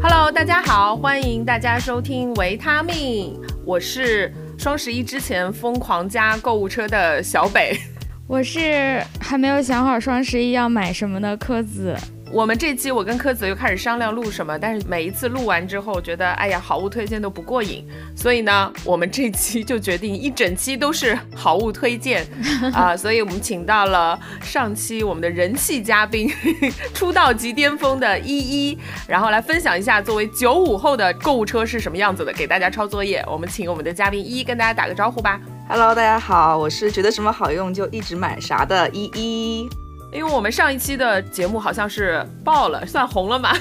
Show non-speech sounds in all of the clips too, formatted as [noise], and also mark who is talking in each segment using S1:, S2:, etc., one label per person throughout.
S1: Hello，大家好，欢迎大家收听维他命，我是双十一之前疯狂加购物车的小北，
S2: 我是还没有想好双十一要买什么的柯子。
S1: 我们这期我跟柯子又开始商量录什么，但是每一次录完之后，觉得哎呀好物推荐都不过瘾，所以呢，我们这期就决定一整期都是好物推荐 [laughs] 啊，所以我们请到了上期我们的人气嘉宾，出道即巅峰的依依，然后来分享一下作为九五后的购物车是什么样子的，给大家抄作业。我们请我们的嘉宾依依跟大家打个招呼吧。
S3: Hello，大家好，我是觉得什么好用就一直买啥的依依。
S1: 因为我们上一期的节目好像是爆了，算红了嘛？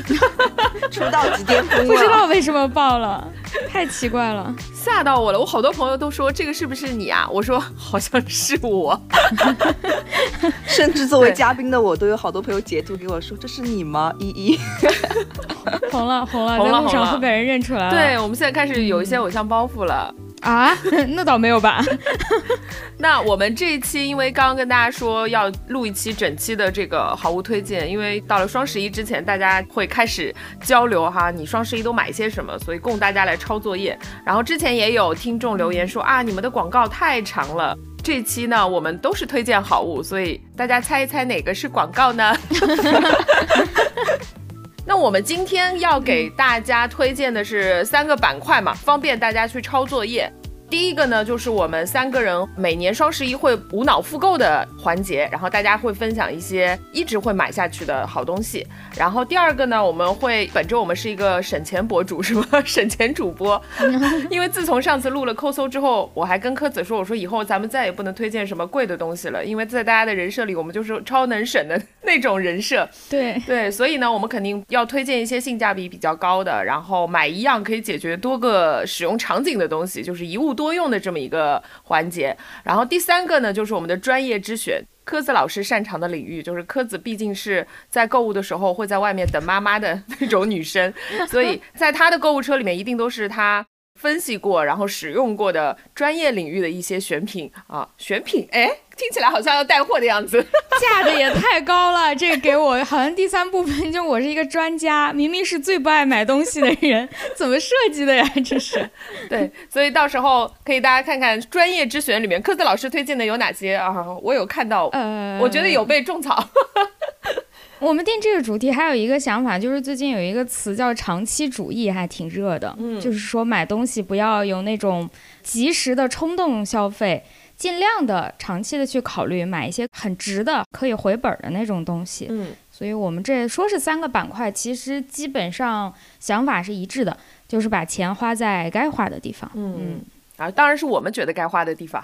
S1: [laughs]
S3: 出道即巅峰，
S2: 不知道为什么爆了，太奇怪了，
S1: 吓到我了。我好多朋友都说这个是不是你啊？我说好像是我，[laughs]
S3: 甚至作为嘉宾的我都有好多朋友截图给我说这是你吗？依依，[laughs]
S2: 红了红了，在路上会被人认出来了。
S1: 对，我们现在开始有一些偶像包袱了。
S2: 啊，[laughs] 那倒没有吧。[laughs]
S1: 那我们这一期，因为刚刚跟大家说要录一期整期的这个好物推荐，因为到了双十一之前，大家会开始交流哈，你双十一都买些什么，所以供大家来抄作业。然后之前也有听众留言说啊，你们的广告太长了。这期呢，我们都是推荐好物，所以大家猜一猜哪个是广告呢？[laughs] 那我们今天要给大家推荐的是三个板块嘛，方便大家去抄作业。第一个呢，就是我们三个人每年双十一会无脑复购的环节，然后大家会分享一些一直会买下去的好东西。然后第二个呢，我们会本着我们是一个省钱博主，是吗？[laughs] 省钱主播。因为自从上次录了抠搜之后，我还跟柯子说，我说以后咱们再也不能推荐什么贵的东西了，因为在大家的人设里，我们就是超能省的那种人设。
S2: 对
S1: 对，所以呢，我们肯定要推荐一些性价比比较高的，然后买一样可以解决多个使用场景的东西，就是一物多。多用的这么一个环节，然后第三个呢，就是我们的专业之选，柯子老师擅长的领域，就是柯子毕竟是在购物的时候会在外面等妈妈的 [laughs] 那种女生，所以在她的购物车里面一定都是她。分析过，然后使用过的专业领域的一些选品啊，选品，哎，听起来好像要带货的样子，[laughs]
S2: 价格也太高了。这个给我好像第三部分就我是一个专家，明明是最不爱买东西的人，怎么设计的呀？[laughs] 这是，
S1: 对，所以到时候可以大家看看专业之选里面，科子老师推荐的有哪些啊？我有看到，呃，我觉得有被种草。[laughs]
S2: 我们定这个主题还有一个想法，就是最近有一个词叫长期主义，还挺热的。嗯，就是说买东西不要有那种及时的冲动消费，尽量的长期的去考虑买一些很值的、可以回本的那种东西。嗯，所以我们这说是三个板块，其实基本上想法是一致的，就是把钱花在该花的地方。
S1: 嗯，啊，当然是我们觉得该花的地方。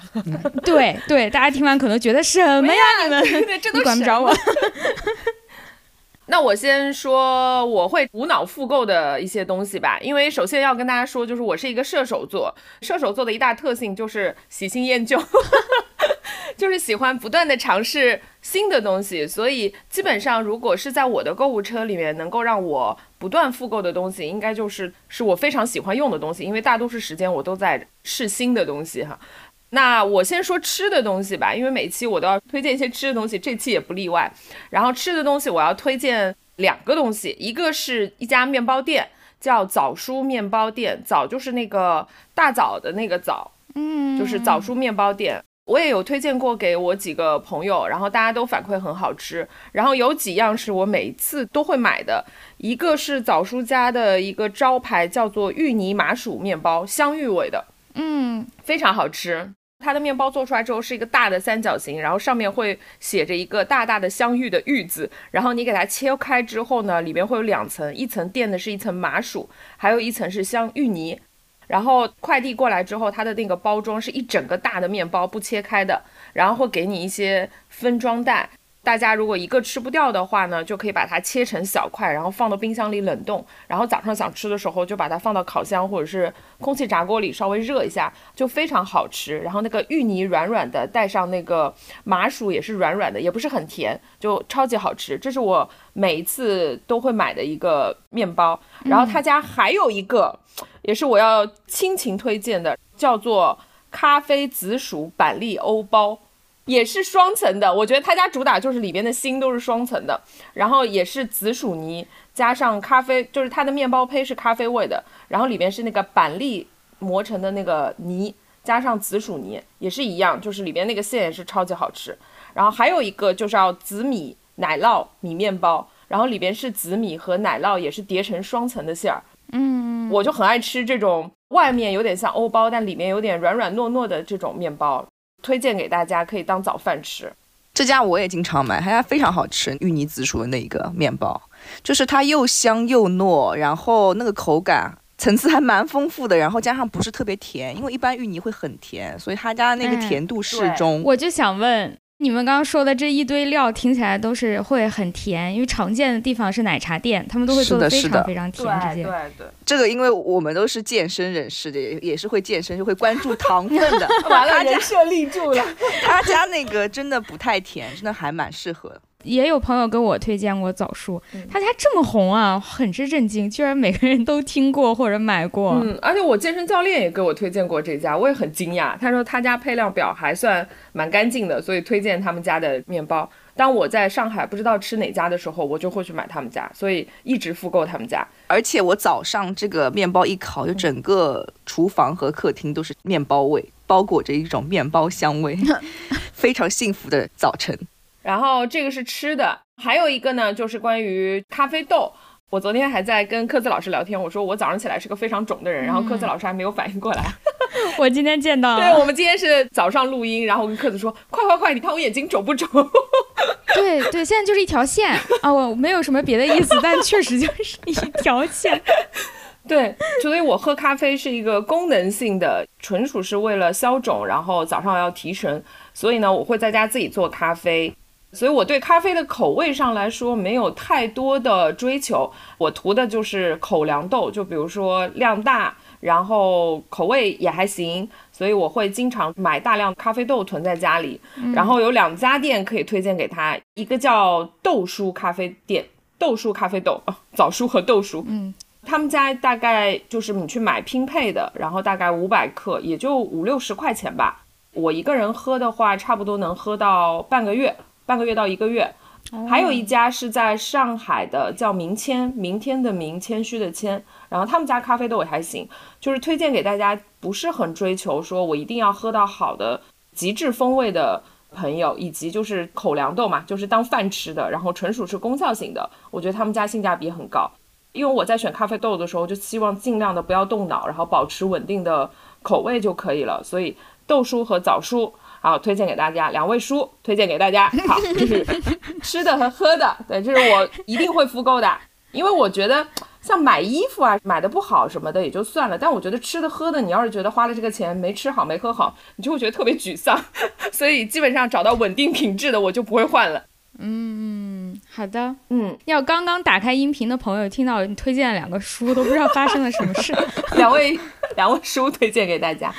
S2: 对对，大家听完可能觉得什么呀？你们 [laughs]
S1: 这都
S2: 管不着我。[laughs]
S1: 那我先说我会无脑复购的一些东西吧，因为首先要跟大家说，就是我是一个射手座，射手座的一大特性就是喜新厌旧，[laughs] 就是喜欢不断的尝试新的东西，所以基本上如果是在我的购物车里面能够让我不断复购的东西，应该就是是我非常喜欢用的东西，因为大多数时间我都在试新的东西哈。那我先说吃的东西吧，因为每期我都要推荐一些吃的东西，这期也不例外。然后吃的东西我要推荐两个东西，一个是一家面包店，叫枣叔面包店，枣就是那个大枣的那个枣，嗯，就是枣叔面包店。我也有推荐过给我几个朋友，然后大家都反馈很好吃。然后有几样是我每次都会买的，一个是枣叔家的一个招牌，叫做芋泥麻薯面包，香芋味的，嗯，非常好吃。它的面包做出来之后是一个大的三角形，然后上面会写着一个大大的香芋的芋字，然后你给它切开之后呢，里面会有两层，一层垫的是一层麻薯，还有一层是香芋泥，然后快递过来之后，它的那个包装是一整个大的面包不切开的，然后会给你一些分装袋。大家如果一个吃不掉的话呢，就可以把它切成小块，然后放到冰箱里冷冻。然后早上想吃的时候，就把它放到烤箱或者是空气炸锅里稍微热一下，就非常好吃。然后那个芋泥软软的，带上那个麻薯也是软软的，也不是很甜，就超级好吃。这是我每一次都会买的一个面包。然后他家还有一个，也是我要亲情推荐的，叫做咖啡紫薯板栗欧包，也是双层的。我觉得他家主打就是里边的芯都是双层的，然后也是紫薯泥加上咖啡，就是它的面包胚是咖啡味的，然后里边是那个板栗磨成的那个泥，加上紫薯泥也是一样，就是里边那个馅也是超级好吃。然后还有一个就是要紫米奶酪米面包，然后里边是紫米和奶酪也是叠成双层的馅儿。
S2: 嗯，
S1: 我就很爱吃这种外面有点像欧包，但里面有点软软糯糯的这种面包，推荐给大家可以当早饭吃。
S3: 这家我也经常买，他家非常好吃，芋泥紫薯的那个面包，就是它又香又糯，然后那个口感层次还蛮丰富的，然后加上不是特别甜，因为一般芋泥会很甜，所以他家那个甜度适中。
S2: 我就想问。你们刚刚说的这一堆料听起来都是会很甜，因为常见的地方是奶茶店，他们都会做
S3: 的
S2: 非常非常甜。
S1: 对对对，
S3: 这个因为我们都是健身人士的，也也是会健身，就会关注糖分的。[laughs]
S1: 完了，人设立住了。[laughs]
S3: 他家那个真的不太甜，真的还蛮适合。
S2: 也有朋友跟我推荐过枣树，他家这么红啊，很是震惊，居然每个人都听过或者买过。
S1: 嗯，而且我健身教练也给我推荐过这家，我也很惊讶。他说他家配料表还算蛮干净的，所以推荐他们家的面包。当我在上海不知道吃哪家的时候，我就会去买他们家，所以一直复购他们家。
S3: 而且我早上这个面包一烤，就整个厨房和客厅都是面包味，包裹着一种面包香味，[laughs] 非常幸福的早晨。
S1: 然后这个是吃的，还有一个呢，就是关于咖啡豆。我昨天还在跟科子老师聊天，我说我早上起来是个非常肿的人，然后科子老师还没有反应过来。[laughs]
S2: 我今天见到，
S1: 对我们今天是早上录音，然后我跟科子说，快快快，你看我眼睛肿不肿？[laughs]
S2: 对对，现在就是一条线啊，我没有什么别的意思，但确实就是一条线。
S1: 对，所以我喝咖啡是一个功能性的，纯属是为了消肿，然后早上要提神，所以呢，我会在家自己做咖啡。所以我对咖啡的口味上来说没有太多的追求，我涂的就是口粮豆，就比如说量大，然后口味也还行，所以我会经常买大量咖啡豆囤在家里。然后有两家店可以推荐给他，一个叫豆叔咖啡店，豆叔咖啡豆，枣叔和豆叔，
S2: 嗯，
S1: 他们家大概就是你去买拼配的，然后大概五百克，也就五六十块钱吧。我一个人喝的话，差不多能喝到半个月。半个月到一个月，还有一家是在上海的，叫明谦，明天的明，谦虚的谦。然后他们家咖啡豆也还行，就是推荐给大家，不是很追求说我一定要喝到好的极致风味的朋友，以及就是口粮豆嘛，就是当饭吃的，然后纯属是功效型的。我觉得他们家性价比很高，因为我在选咖啡豆的时候就希望尽量的不要动脑，然后保持稳定的口味就可以了。所以豆叔和枣叔。好，推荐给大家两位书，推荐给大家。好，[laughs] 就是吃的和喝的，对，这是我一定会复购的，因为我觉得像买衣服啊，买的不好什么的也就算了，但我觉得吃的喝的，你要是觉得花了这个钱没吃好没喝好，你就会觉得特别沮丧。[laughs] 所以基本上找到稳定品质的，我就不会换了。
S2: 嗯，好的，
S1: 嗯，
S2: 要刚刚打开音频的朋友听到你推荐了两个书，都不知道发生了什么事。[laughs]
S1: 两位两位书推荐给大家。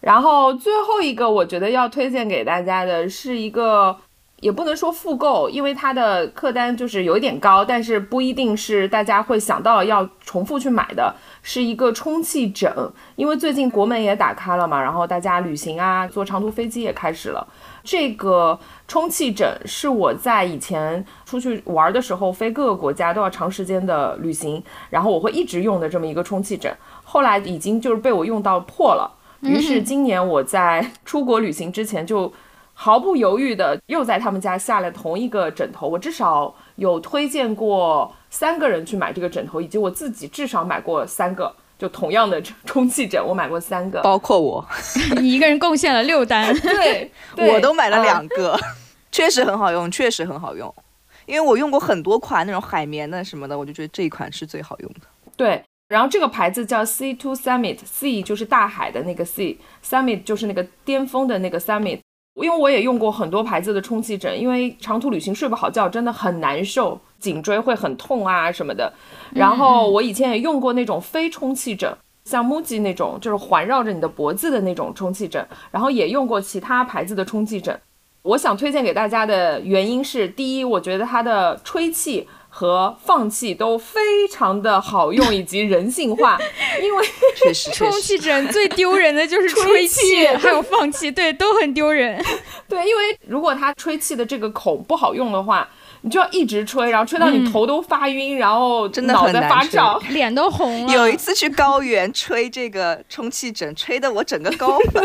S1: 然后最后一个，我觉得要推荐给大家的是一个，也不能说复购，因为它的客单就是有一点高，但是不一定是大家会想到要重复去买的，是一个充气枕。因为最近国门也打开了嘛，然后大家旅行啊，坐长途飞机也开始了。这个充气枕是我在以前出去玩的时候，飞各个国家都要长时间的旅行，然后我会一直用的这么一个充气枕。后来已经就是被我用到破了。于是今年我在 [laughs] 出国旅行之前，就毫不犹豫的又在他们家下了同一个枕头。我至少有推荐过三个人去买这个枕头，以及我自己至少买过三个，就同样的充气枕，我买过三个，
S3: 包括我，[laughs]
S2: 你一个人贡献了六单，
S1: 对，[laughs]
S3: 我都买了两个，确实很好用，确实很好用，因为我用过很多款那种海绵的什么的，我就觉得这一款是最好用的。
S1: 对。然后这个牌子叫 Sea to Summit，Sea 就是大海的那个 Sea，Summit 就是那个巅峰的那个 Summit。因为我也用过很多牌子的充气枕，因为长途旅行睡不好觉真的很难受，颈椎会很痛啊什么的。然后我以前也用过那种非充气枕，像 Muji 那种就是环绕着你的脖子的那种充气枕，然后也用过其他牌子的充气枕。我想推荐给大家的原因是，第一，我觉得它的吹气和放气都非常的好用以及人性化，[laughs] 因为
S3: 确实，
S2: 充气枕最丢人的就是吹气，[laughs] 还有放气，对，都很丢人。
S1: 对，因为如果它吹气的这个口不好用的话。你就要一直吹，然后吹到你头都发晕，然后
S3: 真的
S1: 脑袋发胀，[laughs]
S2: 脸都红了。
S3: 有一次去高原吹这个充气枕，吹得我整个高反。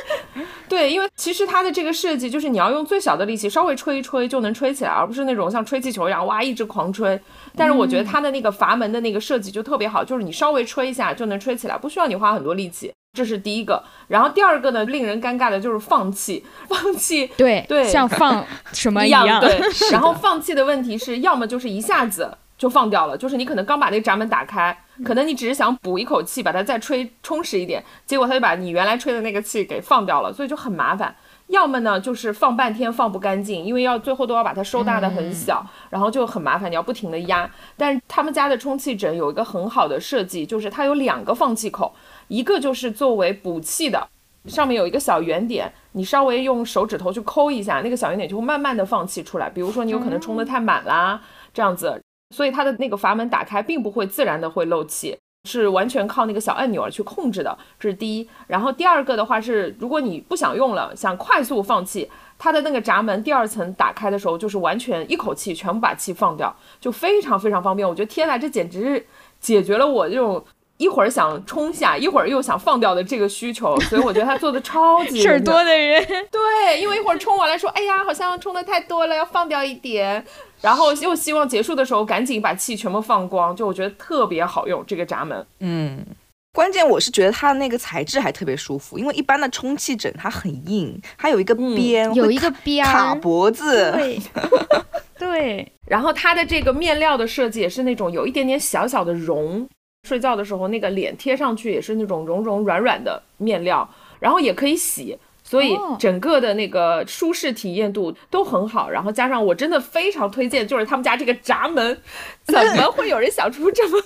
S3: [laughs]
S1: 对，因为其实它的这个设计就是你要用最小的力气，稍微吹一吹就能吹起来，而不是那种像吹气球一样哇一直狂吹。但是我觉得它的那个阀门的那个设计就特别好，就是你稍微吹一下就能吹起来，不需要你花很多力气。这是第一个，然后第二个呢，令人尴尬的就是放弃，放弃，
S2: 对
S1: 对，
S2: 像放什么
S1: 一
S2: 样，
S1: 对。[laughs] 然后放弃的问题是，要么就是一下子就放掉了，就是你可能刚把那个闸门打开，可能你只是想补一口气，把它再吹充实一点，结果它就把你原来吹的那个气给放掉了，所以就很麻烦。要么呢，就是放半天放不干净，因为要最后都要把它收大的很小，然后就很麻烦，你要不停的压。但是他们家的充气枕有一个很好的设计，就是它有两个放气口。一个就是作为补气的，上面有一个小圆点，你稍微用手指头去抠一下，那个小圆点就会慢慢的放气出来。比如说你有可能充的太满啦，这样子，所以它的那个阀门打开并不会自然的会漏气，是完全靠那个小按钮去控制的。这是第一。然后第二个的话是，如果你不想用了，想快速放气，它的那个闸门第二层打开的时候，就是完全一口气全部把气放掉，就非常非常方便。我觉得天呐，这简直是解决了我这种。一会儿想冲下，一会儿又想放掉的这个需求，[laughs] 所以我觉得他做的超级
S2: 事儿多的人。
S1: 对，因为一会儿冲完了说，哎呀，好像冲的太多了，要放掉一点，然后又希望结束的时候赶紧把气全部放光，就我觉得特别好用这个闸门。
S3: 嗯，关键我是觉得它的那个材质还特别舒服，因为一般的充气枕它很硬，它有一个边，
S2: 有一个边
S3: 卡脖子。
S2: 对，[laughs] 对。
S1: 然后它的这个面料的设计也是那种有一点点小小的绒。睡觉的时候，那个脸贴上去也是那种绒绒软软的面料，然后也可以洗，所以整个的那个舒适体验度都很好。然后加上我真的非常推荐，就是他们家这个闸门，怎么 [laughs] 会有人想出这么，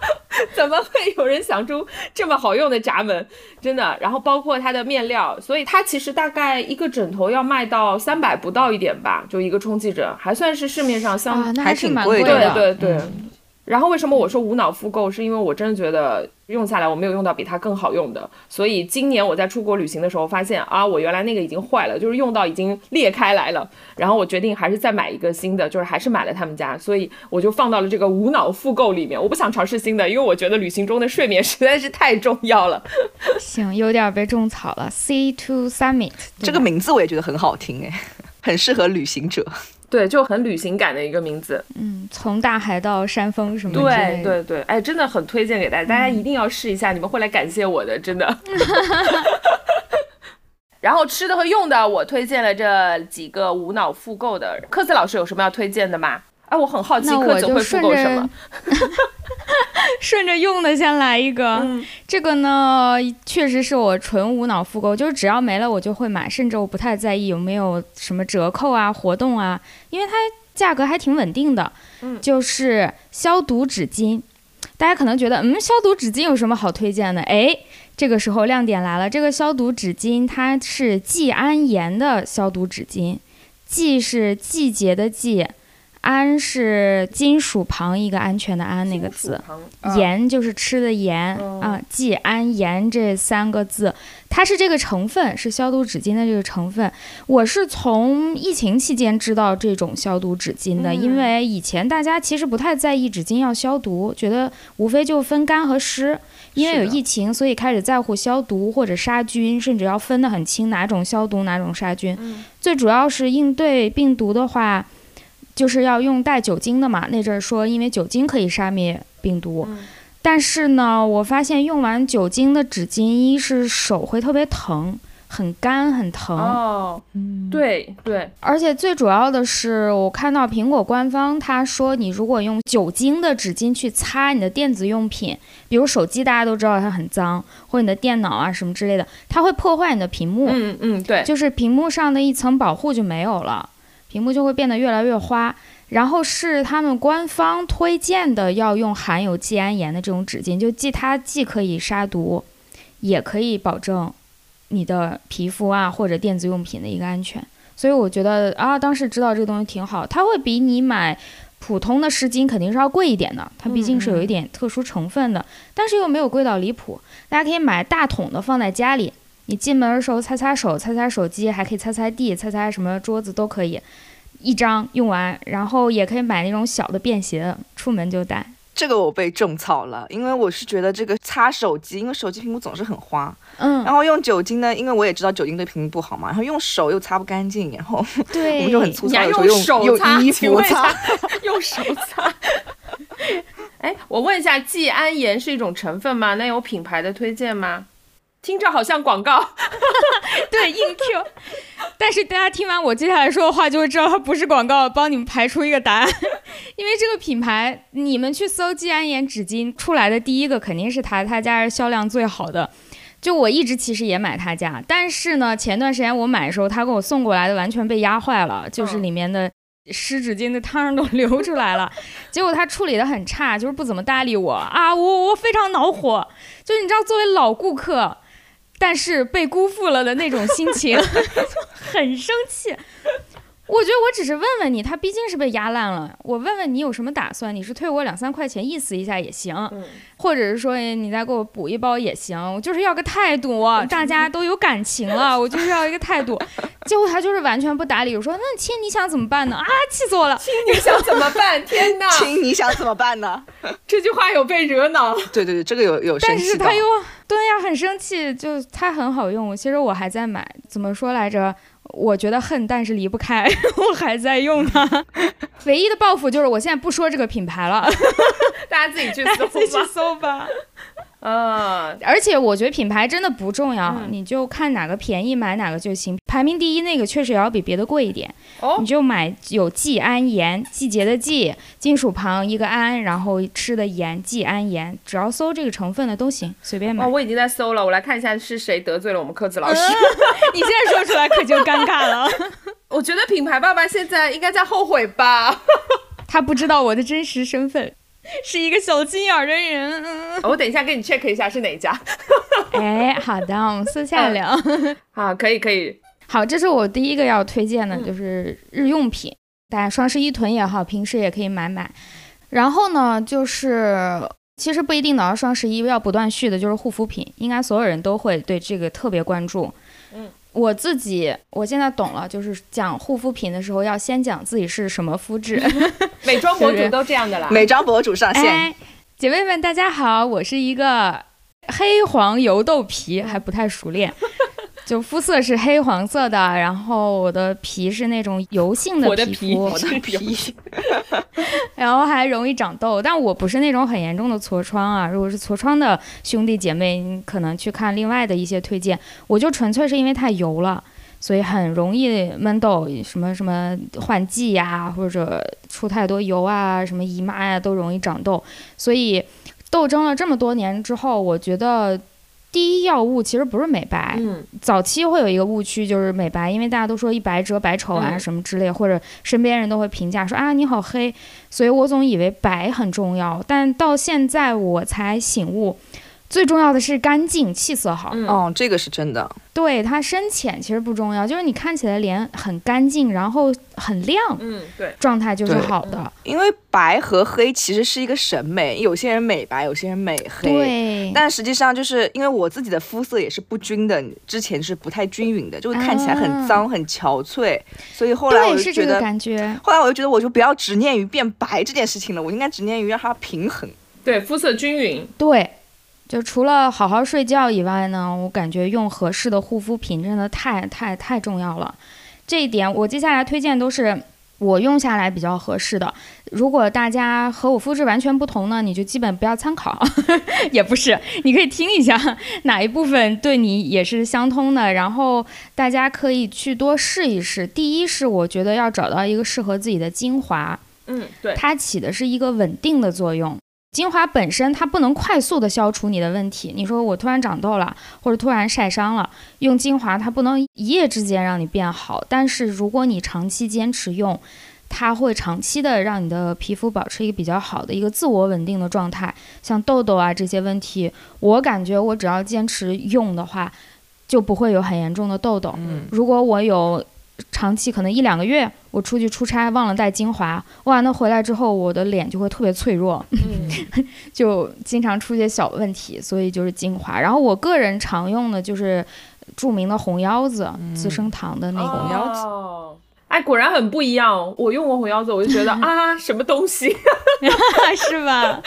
S1: [laughs] 怎么会有人想出这么好用的闸门？真的。然后包括它的面料，所以它其实大概一个枕头要卖到三百不到一点吧，就一个充气枕，还算是市面上相
S2: 还
S3: 挺贵
S2: 的，
S1: 对对对。然后为什么我说无脑复购？是因为我真的觉得用下来我没有用到比它更好用的，所以今年我在出国旅行的时候发现啊，我原来那个已经坏了，就是用到已经裂开来了。然后我决定还是再买一个新的，就是还是买了他们家，所以我就放到了这个无脑复购里面。我不想尝试新的，因为我觉得旅行中的睡眠实在是太重要了。
S2: 行，有点被种草了。C to Summit
S3: 这个名字我也觉得很好听哎，[laughs] 很适合旅行者。
S1: 对，就很旅行感的一个名字。
S2: 嗯，从大海到山峰什么的。
S1: 对对对，哎，真的很推荐给大家，大家一定要试一下，你们会来感谢我的，真的。[laughs] 然后吃的和用的，我推荐了这几个无脑复购的。科斯老师有什么要推荐的吗？哎，我很好奇，科子会复购什么？[laughs] [laughs]
S2: 顺着用的先来一个，这个呢，确实是我纯无脑复购，就是只要没了我就会买，甚至我不太在意有没有什么折扣啊、活动啊，因为它价格还挺稳定的。
S1: 嗯，
S2: 就是消毒纸巾，大家可能觉得，嗯，消毒纸巾有什么好推荐的？哎，这个时候亮点来了，这个消毒纸巾它是季安盐的消毒纸巾，季是季节的季。安是金属旁一个安全的安那个字，盐就是吃的盐啊。季安盐这三个字，它是这个成分，是消毒纸巾的这个成分。我是从疫情期间知道这种消毒纸巾的，因为以前大家其实不太在意纸巾要消毒，觉得无非就分干和湿。因为有疫情，所以开始在乎消毒或者杀菌，甚至要分得很清哪种消毒哪种杀菌。最主要是应对病毒的话。就是要用带酒精的嘛，那阵儿说因为酒精可以杀灭病毒，但是呢，我发现用完酒精的纸巾，一是手会特别疼，很干很疼。
S1: 哦，嗯，对对，
S2: 而且最主要的是，我看到苹果官方他说，你如果用酒精的纸巾去擦你的电子用品，比如手机，大家都知道它很脏，或者你的电脑啊什么之类的，它会破坏你的屏幕。
S1: 嗯嗯，对，
S2: 就是屏幕上的一层保护就没有了。屏幕就会变得越来越花，然后是他们官方推荐的要用含有季铵盐的这种纸巾，就既它既可以杀毒，也可以保证你的皮肤啊或者电子用品的一个安全。所以我觉得啊，当时知道这个东西挺好，它会比你买。普通的湿巾肯定是要贵一点的，它毕竟是有一点特殊成分的，但是又没有贵到离谱。大家可以买大桶的放在家里，你进门的时候擦擦手、擦擦手机，还可以擦擦地、擦擦什么桌子都可以，一张用完。然后也可以买那种小的便携，出门就带。
S3: 这个我被种草了，因为我是觉得这个擦手机，因为手机屏幕总是很花，
S2: 嗯，
S3: 然后用酒精呢，因为我也知道酒精对屏幕不好嘛，然后用手又擦不干净，然后
S2: 对，[laughs]
S3: 我们就很粗糙，
S1: 用 [laughs] [laughs]
S3: 用
S1: 手擦，
S3: 衣服擦，
S1: 用手擦。哎，我问一下，季安盐是一种成分吗？那有品牌的推荐吗？听着好像广告，[laughs]
S2: 对硬 Q，但是大家听完我接下来说的话，就会知道它不是广告，帮你们排除一个答案。[laughs] 因为这个品牌，你们去搜季安盐纸巾出来的第一个肯定是它，他家是销量最好的。就我一直其实也买他家，但是呢，前段时间我买的时候，他给我送过来的完全被压坏了，就是里面的湿纸巾的汤都流出来了。[laughs] 结果他处理的很差，就是不怎么搭理我啊，我我非常恼火。就你知道，作为老顾客。但是被辜负了的那种心情，[laughs] [laughs] 很生气。我觉得我只是问问你，他毕竟是被压烂了。我问问你有什么打算？你是退我两三块钱，意思一下也行，或者是说你再给我补一包也行。我就是要个态度，大家都有感情了，我就是要一个态度。[laughs] 结果他就是完全不搭理我，说那亲你想怎么办呢？啊，气死我了！
S1: 亲你想怎么办？[laughs] 天哪！
S3: 亲你想怎么办呢？[laughs]
S1: 这句话有被惹恼。
S3: 对对对，这个有有
S2: 但是他又对呀，很生气，就它很好用。其实我还在买，怎么说来着？我觉得恨，但是离不开，[laughs] 我还在用它。唯一的报复就是我现在不说这个品牌了，[laughs]
S1: 大家自己去
S2: 搜吧。
S1: 嗯，
S2: 而且我觉得品牌真的不重要，你就看哪个便宜买哪个就行。排名第一那个确实也要比别的贵一点，你就买有季安盐，季节的季，金属旁一个安，然后吃的盐，季安盐，只要搜这个成分的都行，随便买。
S1: 哦，我已经在搜了，我来看一下是谁得罪了我们科子老师。[laughs]
S2: 你现在说出来可就尴尬了。[laughs]
S1: 我觉得品牌爸爸现在应该在后悔吧，[laughs]
S2: 他不知道我的真实身份。[laughs] 是一个小心眼的人，
S1: 我等一下给你 check 一下是哪家。[laughs]
S2: 哎，好的，我们私下聊。[laughs]
S1: 好，可以可以。
S2: 好，这是我第一个要推荐的，就是日用品，大家双十一囤也好，平时也可以买买。然后呢，就是其实不一定等到双十一要不断续的，就是护肤品，应该所有人都会对这个特别关注。嗯。我自己，我现在懂了，就是讲护肤品的时候要先讲自己是什么肤质。[laughs]
S1: 美妆博主都这样的啦。
S3: 美妆博主上线，
S2: 姐妹们大家好，我是一个黑黄油豆皮，还不太熟练。就肤色是黑黄色的，然后我的皮是那种油性的皮肤，
S3: 我的皮，
S2: 然后还容易长痘，但我不是那种很严重的痤疮啊。如果是痤疮的兄弟姐妹，你可能去看另外的一些推荐。我就纯粹是因为太油了，所以很容易闷痘，什么什么换季呀，或者出太多油啊，什么姨妈呀，都容易长痘。所以斗争了这么多年之后，我觉得。第一要务其实不是美白，
S1: 嗯，
S2: 早期会有一个误区就是美白，因为大家都说一白遮百丑啊什么之类，或者身边人都会评价说啊你好黑，所以我总以为白很重要，但到现在我才醒悟。最重要的是干净，气色好。
S3: 哦，这个是真的。
S2: 对它深浅其实不重要，就是你看起来脸很干净，然后很亮，
S1: 嗯，对，
S2: 状态就是好的。
S3: 因为白和黑其实是一个审美，有些人美白，有些人美黑。
S2: 对。
S3: 但实际上就是因为我自己的肤色也是不均的，之前是不太均匀的，就会看起来很脏、很憔悴。所以后来我就觉得，
S2: 感觉。
S3: 后来我就觉得，我就不要执念于变白这件事情了，我应该执念于让它平衡。
S1: 对，肤色均匀。
S2: 对。就除了好好睡觉以外呢，我感觉用合适的护肤品真的太太太重要了。这一点我接下来推荐都是我用下来比较合适的。如果大家和我肤质完全不同呢，你就基本不要参考，[laughs] 也不是，你可以听一下哪一部分对你也是相通的，然后大家可以去多试一试。第一是我觉得要找到一个适合自己的精华，
S1: 嗯，对，
S2: 它起的是一个稳定的作用。精华本身它不能快速的消除你的问题。你说我突然长痘了，或者突然晒伤了，用精华它不能一夜之间让你变好。但是如果你长期坚持用，它会长期的让你的皮肤保持一个比较好的一个自我稳定的状态。像痘痘啊这些问题，我感觉我只要坚持用的话，就不会有很严重的痘痘。嗯如果我有长期可能一两个月，我出去出差忘了带精华，哇，那回来之后我的脸就会特别脆弱，[laughs] 就经常出些小问题，所以就是精华。然后我个人常用的就是著名的红腰子，资生堂的那个。
S1: 红腰子。哎，果然很不一样。我用过红腰子，我就觉得 [laughs] 啊，什么东西，[laughs]
S2: 是吧？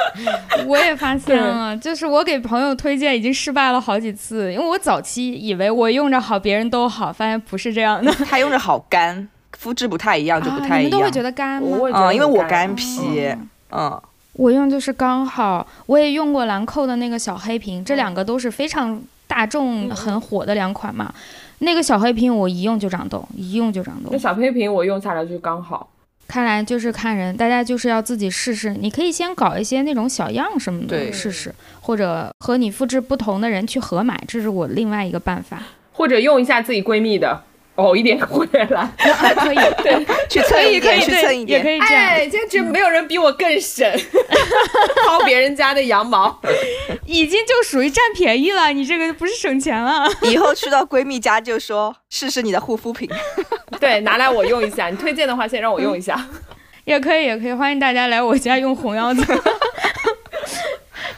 S2: 我也发现了，就是我给朋友推荐已经失败了好几次，因为我早期以为我用着好，别人都好，发现不是这样的。
S3: 他用着好干，肤质不太一样就不太一样。你们
S2: 都会觉得干吗？
S3: 嗯，因为我干皮。嗯，
S2: 我用就是刚好。我也用过兰蔻的那个小黑瓶，这两个都是非常大众很火的两款嘛。那个小黑瓶我一用就长痘，一用就长痘。
S1: 那小黑瓶我用下来就刚好。
S2: 看来就是看人，大家就是要自己试试。你可以先搞一些那种小样什么的试试，或者和你肤质不同的人去合买，这是我另外一个办法。
S1: 或者用一下自己闺蜜的。哦，一点回来 [laughs]
S2: 可以，对，
S3: 去蹭一点，去蹭一点，
S2: 也可以这样。哎，
S1: 简直没有人比我更省，薅别人家的羊毛，
S2: 已经就属于占便宜了。你这个不是省钱了？
S3: 以后去到闺蜜家就说试试你的护肤品，[laughs]
S1: 对，拿来我用一下。你推荐的话，先让我用一下，[laughs]
S2: 也可以，也可以，欢迎大家来我家用红腰子。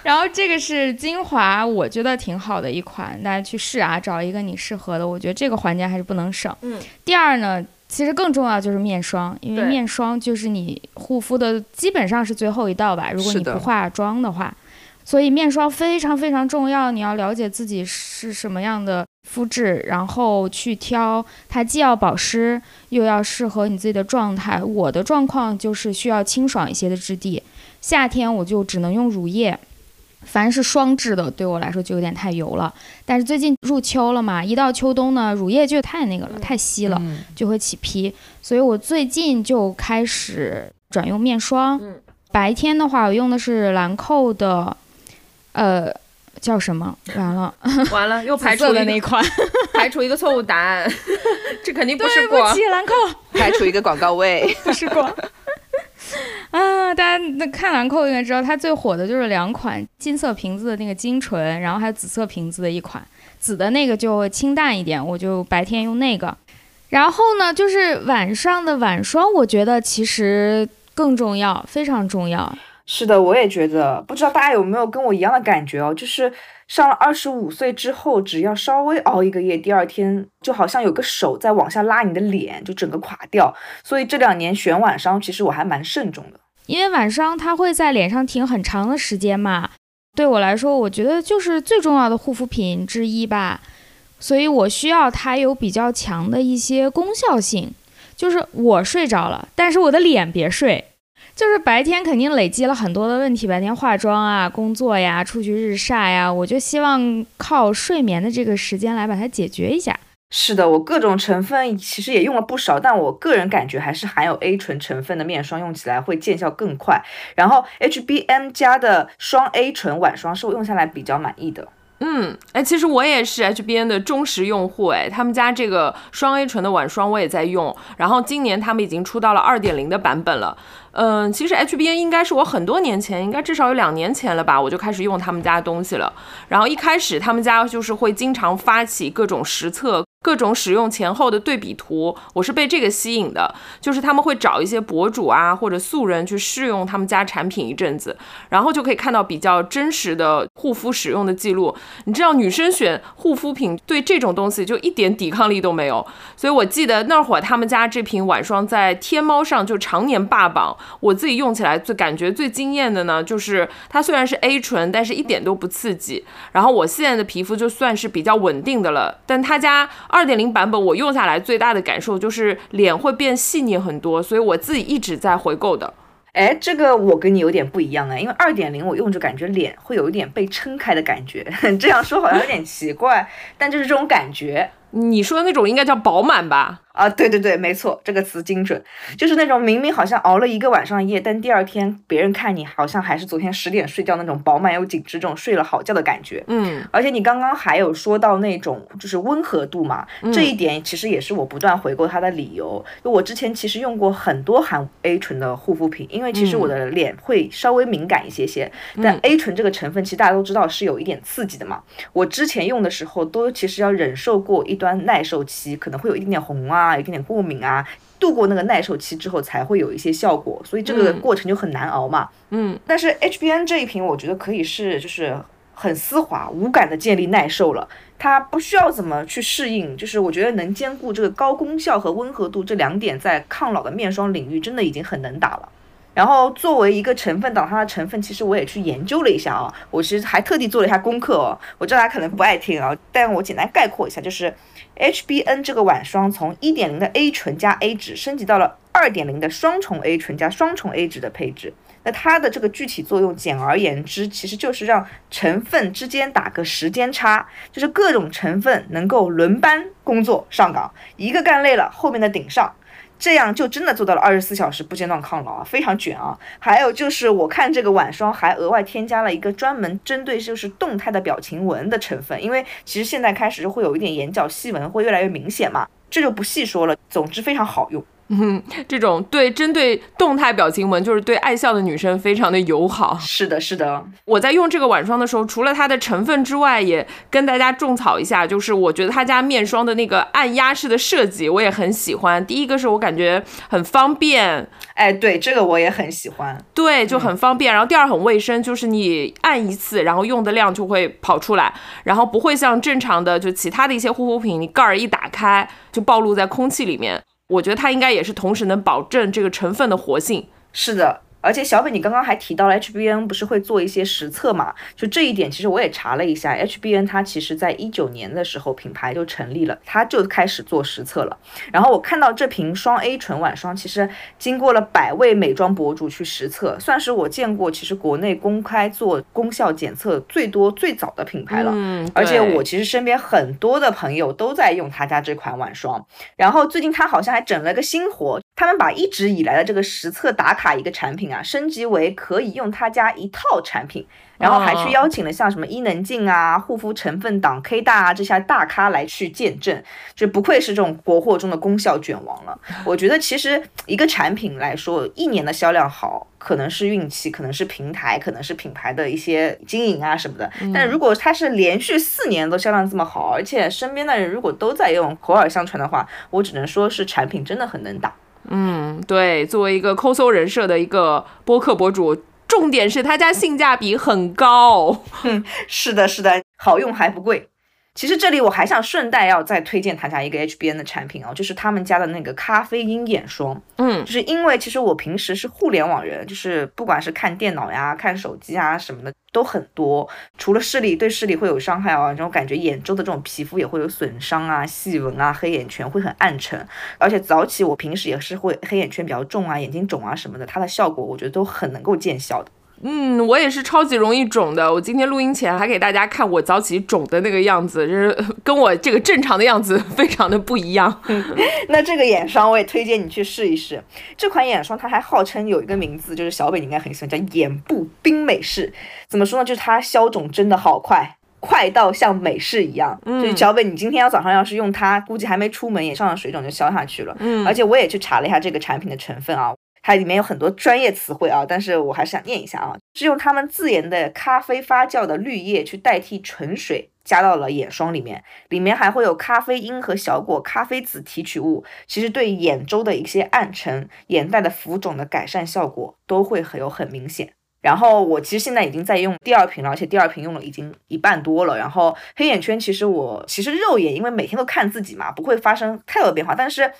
S2: [laughs] 然后这个是精华，我觉得挺好的一款，大家去试啊，找一个你适合的。我觉得这个环节还是不能省。
S1: 嗯。
S2: 第二呢，其实更重要就是面霜，因为面霜就是你护肤的基本上是最后一道吧。如果你不化妆的话，所以面霜非常非常重要。你要了解自己是什么样的肤质，然后去挑它，既要保湿，又要适合你自己的状态。我的状况就是需要清爽一些的质地，夏天我就只能用乳液。凡是双质的，对我来说就有点太油了。但是最近入秋了嘛，一到秋冬呢，乳液就太那个了，太稀了，就会起皮。所以我最近就开始转用面霜。白天的话，我用的是兰蔻的，呃，叫什么？完了，[laughs]
S1: 完了，又排除
S2: 了那款，[laughs]
S1: 排除一个错误答案。[laughs] 这肯定不是
S2: 过。对不起，兰蔻。
S3: 排除一个广告位，
S2: 不是过。[laughs] 啊，大家那看兰蔻应该知道，它最火的就是两款金色瓶子的那个精纯，然后还有紫色瓶子的一款，紫的那个就清淡一点，我就白天用那个。然后呢，就是晚上的晚霜，我觉得其实更重要，非常重要。
S3: 是的，我也觉得，不知道大家有没有跟我一样的感觉哦，就是。上了二十五岁之后，只要稍微熬一个夜，第二天就好像有个手在往下拉你的脸，就整个垮掉。所以这两年选晚霜，其实我还蛮慎重的，
S2: 因为晚霜它会在脸上停很长的时间嘛。对我来说，我觉得就是最重要的护肤品之一吧。所以我需要它有比较强的一些功效性，就是我睡着了，但是我的脸别睡。就是白天肯定累积了很多的问题，白天化妆啊、工作呀、出去日晒呀，我就希望靠睡眠的这个时间来把它解决一下。
S3: 是的，我各种成分其实也用了不少，但我个人感觉还是含有 A 醇成分的面霜用起来会见效更快。然后 HBM 家的双 A 醇晚霜是我用下来比较满意的。
S1: 嗯，哎，其实我也是 HBN 的忠实用户，哎，他们家这个双 A 醇的晚霜我也在用，然后今年他们已经出到了二点零的版本了。嗯，其实 HBN 应该是我很多年前，应该至少有两年前了吧，我就开始用他们家的东西了。然后一开始他们家就是会经常发起各种实测。各种使用前后的对比图，我是被这个吸引的。就是他们会找一些博主啊，或者素人去试用他们家产品一阵子，然后就可以看到比较真实的护肤使用的记录。你知道，女生选护肤品对这种东西就一点抵抗力都没有。所以我记得那会儿他们家这瓶晚霜在天猫上就常年霸榜。我自己用起来最感觉最惊艳的呢，就是它虽然是 A 醇，但是一点都不刺激。然后我现在的皮肤就算是比较稳定的了，但他家。二点零版本我用下来最大的感受就是脸会变细腻很多，所以我自己一直在回购的。
S3: 哎，这个我跟你有点不一样哎，因为二点零我用着感觉脸会有一点被撑开的感觉，[laughs] 这样说好像有点奇怪，但就是这种感觉。
S1: 你说的那种应该叫饱满吧？
S3: 啊，对对对，没错，这个词精准，就是那种明明好像熬了一个晚上夜，但第二天别人看你好像还是昨天十点睡觉那种饱满又紧致，这种睡了好觉的感觉。
S1: 嗯，
S3: 而且你刚刚还有说到那种就是温和度嘛，这一点其实也是我不断回购它的理由。就我之前其实用过很多含 A 醇的护肤品，因为其实我的脸会稍微敏感一些些，但 A 醇这个成分其实大家都知道是有一点刺激的嘛。我之前用的时候都其实要忍受过一段耐受期，可能会有一点点红啊，有一点点过敏啊，度过那个耐受期之后才会有一些效果，所以这个过程就很难熬嘛。
S1: 嗯，
S3: 但是 HBN 这一瓶我觉得可以是就是很丝滑无感的建立耐受了，它不需要怎么去适应，就是我觉得能兼顾这个高功效和温和度这两点，在抗老的面霜领域真的已经很能打了。然后作为一个成分党，它的成分其实我也去研究了一下啊，我其实还特地做了一下功课哦。我知道大家可能不爱听啊，但我简单概括一下，就是 HBN 这个晚霜从一点零的 A 醇加 A 酯升级到了二点零的双重 A 醇加双重 A 酯的配置。那它的这个具体作用，简而言之，其实就是让成分之间打个时间差，就是各种成分能够轮班工作上岗，一个干累了，后面的顶上。这样就真的做到了二十四小时不间断抗老啊，非常卷啊！还有就是我看这个晚霜还额外添加了一个专门针对就是动态的表情纹的成分，因为其实现在开始会有一点眼角细纹会越来越明显嘛，这就不细说了。总之非常好用。
S1: 嗯，[laughs] 这种对针对动态表情纹，就是对爱笑的女生非常的友好。[laughs]
S3: 是的，是的。
S1: 我在用这个晚霜的时候，除了它的成分之外，也跟大家种草一下，就是我觉得他家面霜的那个按压式的设计，我也很喜欢。第一个是我感觉很方便，
S3: 哎，对，这个我也很喜欢。
S1: 对，就很方便。然后第二很卫生，就是你按一次，然后用的量就会跑出来，然后不会像正常的就其他的一些护肤品，你盖儿一打开就暴露在空气里面。我觉得它应该也是同时能保证这个成分的活性。
S3: 是的。而且小北，你刚刚还提到了 HBN 不是会做一些实测嘛？就这一点，其实我也查了一下，HBN 它其实在一九年的时候品牌就成立了，它就开始做实测了。然后我看到这瓶双 A 醇晚霜，其实经过了百位美妆博主去实测，算是我见过其实国内公开做功效检测最多最早的品牌了。
S1: 嗯，
S3: 而且我其实身边很多的朋友都在用他家这款晚霜，然后最近他好像还整了个新活，他们把一直以来的这个实测打卡一个产品。啊，升级为可以用他家一套产品，然后还去邀请了像什么伊能静啊、护肤成分党 K 大啊这些大咖来去见证，就不愧是这种国货中的功效卷王了。我觉得其实一个产品来说，一年的销量好，可能是运气，可能是平台，可能是品牌的一些经营啊什么的。但如果它是连续四年都销量这么好，而且身边的人如果都在用，口耳相传的话，我只能说是产品真的很能打。
S1: 嗯，对，作为一个抠搜人设的一个播客博主，重点是他家性价比很高。
S3: 嗯，[laughs] 是的，是的，好用还不贵。其实这里我还想顺带要再推荐他家一个 HBN 的产品哦，就是他们家的那个咖啡因眼霜。
S1: 嗯，
S3: 就是因为其实我平时是互联网人，就是不管是看电脑呀、看手机啊什么的都很多，除了视力对视力会有伤害啊，这种感觉眼周的这种皮肤也会有损伤啊、细纹啊、黑眼圈会很暗沉，而且早起我平时也是会黑眼圈比较重啊、眼睛肿啊什么的，它的效果我觉得都很能够见效的。
S1: 嗯，我也是超级容易肿的。我今天录音前还给大家看我早起肿的那个样子，就是跟我这个正常的样子非常的不一样。[laughs]
S3: 那这个眼霜我也推荐你去试一试。这款眼霜它还号称有一个名字，就是小北你应该很喜欢，叫眼部冰美式。怎么说呢？就是它消肿真的好快，快到像美式一样。
S1: 嗯，
S3: 就是小北你今天要早上要是用它，估计还没出门眼上的水肿就消下去了。
S1: 嗯，
S3: 而且我也去查了一下这个产品的成分啊。它里面有很多专业词汇啊，但是我还是想念一下啊，是用他们自研的咖啡发酵的绿叶去代替纯水，加到了眼霜里面，里面还会有咖啡因和小果咖啡籽提取物，其实对眼周的一些暗沉、眼袋的浮肿的改善效果都会很有很明显。然后我其实现在已经在用第二瓶了，而且第二瓶用了已经一半多了。然后黑眼圈其实我其实肉眼因为每天都看自己嘛，不会发生太多变化，但是。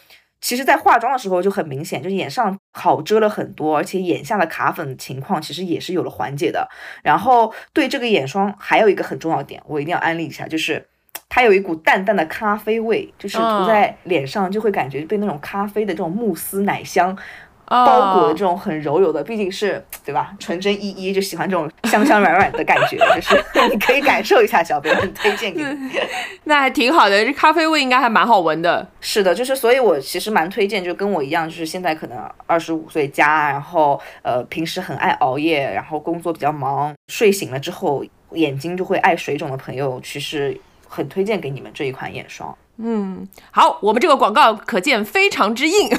S3: 其实，在化妆的时候就很明显，就是眼上好遮了很多，而且眼下的卡粉情况其实也是有了缓解的。然后，对这个眼霜还有一个很重要点，我一定要安利一下，就是它有一股淡淡的咖啡味，就是涂在脸上就会感觉被那种咖啡的这种慕斯奶香。包裹的这种很柔柔的，毕竟是对吧？纯真依依就喜欢这种香香软软的感觉，[laughs] 就是你可以感受一下，小编很推荐给你。[laughs]
S1: 那还挺好的，这咖啡味应该还蛮好闻的。
S3: 是的，就是所以，我其实蛮推荐，就跟我一样，就是现在可能二十五岁加，然后呃平时很爱熬夜，然后工作比较忙，睡醒了之后眼睛就会爱水肿的朋友，其实很推荐给你们这一款眼霜。
S1: 嗯，好，我们这个广告可见非常之硬，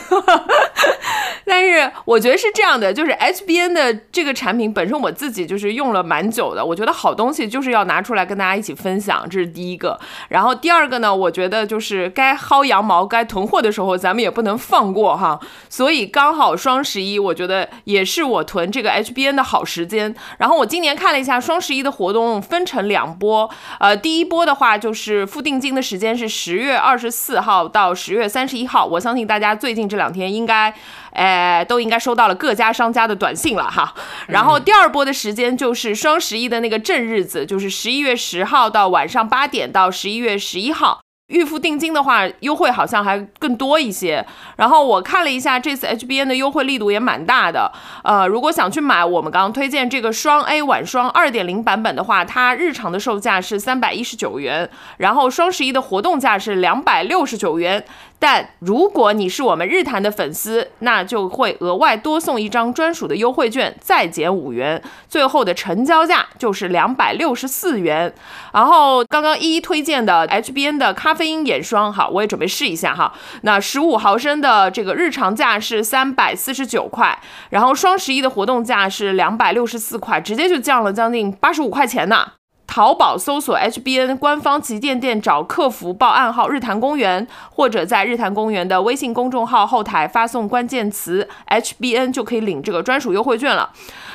S1: [laughs] 但是我觉得是这样的，就是 HBN 的这个产品本身我自己就是用了蛮久的，我觉得好东西就是要拿出来跟大家一起分享，这是第一个。然后第二个呢，我觉得就是该薅羊毛、该囤货的时候，咱们也不能放过哈。所以刚好双十一，我觉得也是我囤这个 HBN 的好时间。然后我今年看了一下双十一的活动，分成两波，呃，第一波的话就是付定金的时间是十月二十四号到十月三十一号，我相信大家最近这两天应该。呃，都应该收到了各家商家的短信了哈。然后第二波的时间就是双十一的那个正日子，就是十一月十号到晚上八点到十一月十一号。预付定金的话，优惠好像还更多一些。然后我看了一下，这次 HBN 的优惠力度也蛮大的。呃，如果想去买我们刚刚推荐这个双 A 晚霜二点零版本的话，它日常的售价是三百一十九元，然后双十一的活动价是两百六十九元。但如果你是我们日坛的粉丝，那就会额外多送一张专属的优惠券，再减五元，最后的成交价就是两百六十四元。然后刚刚一一推荐的 HBN 的咖啡因眼霜，好，我也准备试一下哈。那十五毫升的这个日常价是三百四十九块，然后双十一的活动价是两百六十四块，直接就降了将近八十五块钱呢。淘宝搜索 HBN 官方旗舰店，找客服报暗号“日坛公园”，或者在日坛公园的微信公众号后台发送关键词 HBN，就可以领这个专属优惠券了。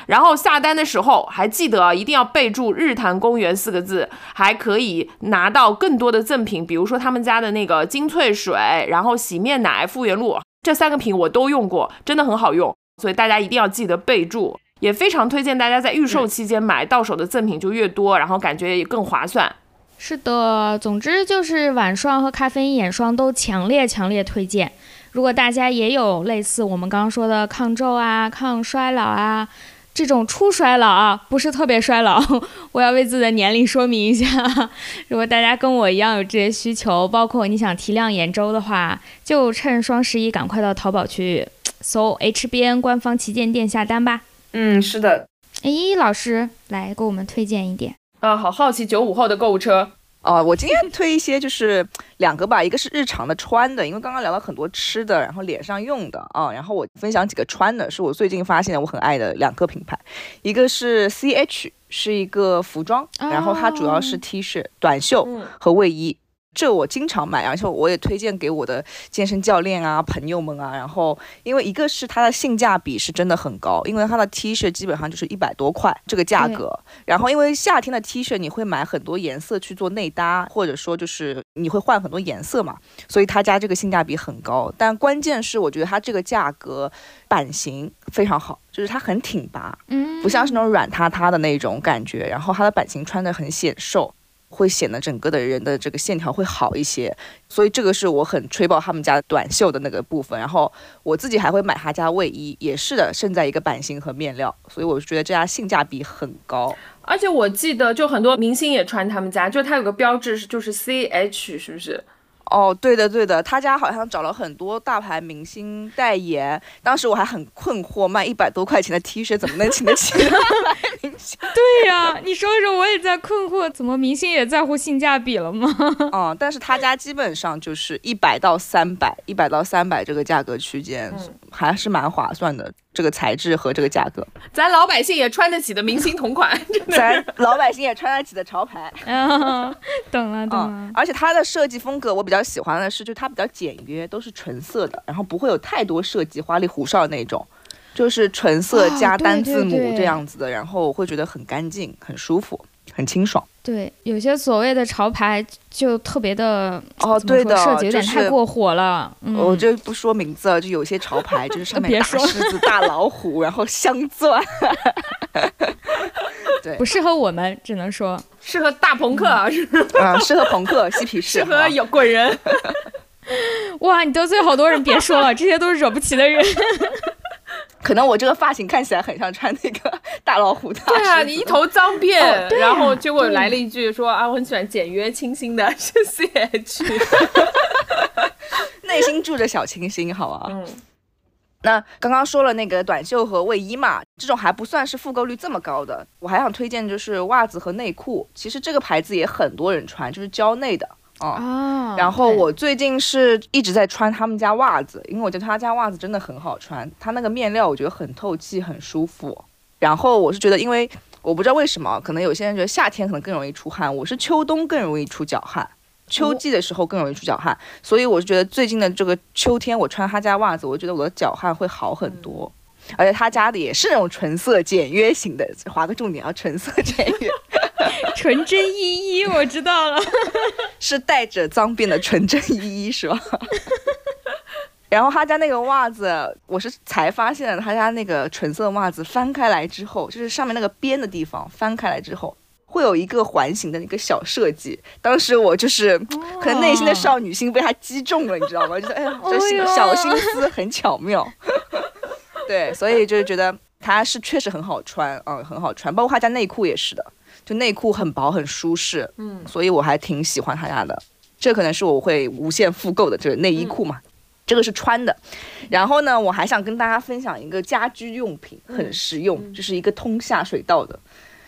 S1: 然后下单的时候还记得啊一定要备注“日坛公园”四个字，还可以拿到更多的赠品，比如说他们家的那个精粹水，然后洗面奶、复原露，这三个品我都用过，真的很好用，所以大家一定要记得备注。也非常推荐大家在预售期间买到手的赠品就越多，然后感觉也更划算。
S2: 是的，总之就是晚霜和咖啡因眼霜都强烈强烈推荐。如果大家也有类似我们刚刚说的抗皱啊、抗衰老啊这种初衰老啊，不是特别衰老，[laughs] 我要为自己的年龄说明一下。[laughs] 如果大家跟我一样有这些需求，包括你想提亮眼周的话，就趁双十一赶快到淘宝去搜 HBN 官方旗舰店下单吧。
S1: 嗯，是的。
S2: 哎，老师来给我们推荐一点
S1: 啊！好好奇九五后的购物车
S3: 哦。我今天推一些，就是两个吧，一个是日常的穿的，因为刚刚聊了很多吃的，然后脸上用的啊。然后我分享几个穿的，是我最近发现我很爱的两个品牌，一个是 C H，是一个服装，然后它主要是 T 恤、短袖和卫衣。这我经常买，而且我也推荐给我的健身教练啊、朋友们啊。然后，因为一个是它的性价比是真的很高，因为它的 T 恤基本上就是一百多块这个价格。然后，因为夏天的 T 恤你会买很多颜色去做内搭，或者说就是你会换很多颜色嘛，所以他家这个性价比很高。但关键是我觉得它这个价格版型非常好，就是它很挺拔，嗯，不像是那种软塌塌的那种感觉。然后它的版型穿的很显瘦。会显得整个的人的这个线条会好一些，所以这个是我很吹爆他们家短袖的那个部分。然后我自己还会买他家卫衣，也是的，胜在一个版型和面料，所以我觉得这家性价比很高。
S1: 而且我记得就很多明星也穿他们家，就它有个标志是就是 C H，是不是？
S3: 哦，对的对的，他家好像找了很多大牌明星代言。当时我还很困惑，卖一百多块钱的 T 恤怎么能请得起明星？[laughs]
S2: 对呀，你说说，我也在困惑，怎么明星也在乎性价比了吗？[laughs]
S3: 嗯，但是他家基本上就是一百到三百，一百到三百这个价格区间，还是蛮划算的。这个材质和这个价格，
S1: 咱老百姓也穿得起的明星同款，[laughs]
S3: 咱老百姓也穿得起的潮牌。[laughs]
S2: 懂了懂了。
S3: 而且它的设计风格我比较喜欢的是，就它比较简约，都是纯色的，然后不会有太多设计花里胡哨那种，就是纯色加单字母这样子的，然后我会觉得很干净，很舒服。很清爽，
S2: 对，有些所谓的潮牌就特别的
S3: 哦，对的，
S2: 设计有点太过火了。
S3: 嗯我就不说名字了，就有些潮牌就是上面大狮子、大老虎，然后镶钻，对，
S2: 不适合我们，只能说
S1: 适合大朋克啊，
S3: 啊，适合朋克嬉皮士，
S1: 适合有滚人。[laughs] [laughs]
S2: 哇，你得罪好多人，别说了，这些都是惹不起的人。
S3: 可能我这个发型看起来很像穿那个大老虎的。
S1: 对啊，[laughs] 你一头脏辫，然后结果来了一句说啊，我很喜欢简约清新的，是 C H，
S3: 内心住着小清新，好吧。嗯。那刚刚说了那个短袖和卫衣嘛，这种还不算是复购率这么高的。我还想推荐就是袜子和内裤，其实这个牌子也很多人穿，就是蕉内的。啊。
S2: 啊
S3: 然后我最近是一直在穿他们家袜子，因为我觉得他家袜子真的很好穿，它那个面料我觉得很透气，很舒服。然后我是觉得，因为我不知道为什么，可能有些人觉得夏天可能更容易出汗，我是秋冬更容易出脚汗，秋季的时候更容易出脚汗，所以我是觉得最近的这个秋天我穿他家袜子，我觉得我的脚汗会好很多。而且他家的也是那种纯色简约型的，划个重点啊，纯色 [laughs] 简约。[laughs]
S2: 纯真依依，我知道了。[laughs]
S3: 是带着脏辫的纯真依依是吧？[laughs] 然后他家那个袜子，我是才发现了他家那个纯色袜子翻开来之后，就是上面那个边的地方翻开来之后，会有一个环形的一个小设计。当时我就是可能内心的少女心被他击中了，你知道吗？就是哎呀，这
S2: 哎呦
S3: 小心思很巧妙。对，所以就是觉得它是确实很好穿，嗯，很好穿。包括他家内裤也是的，就内裤很薄很舒适，
S1: 嗯，
S3: 所以我还挺喜欢他家的。这可能是我会无限复购的就是内衣裤嘛。这个是穿的，然后呢，我还想跟大家分享一个家居用品，很实用，就是一个通下水道的。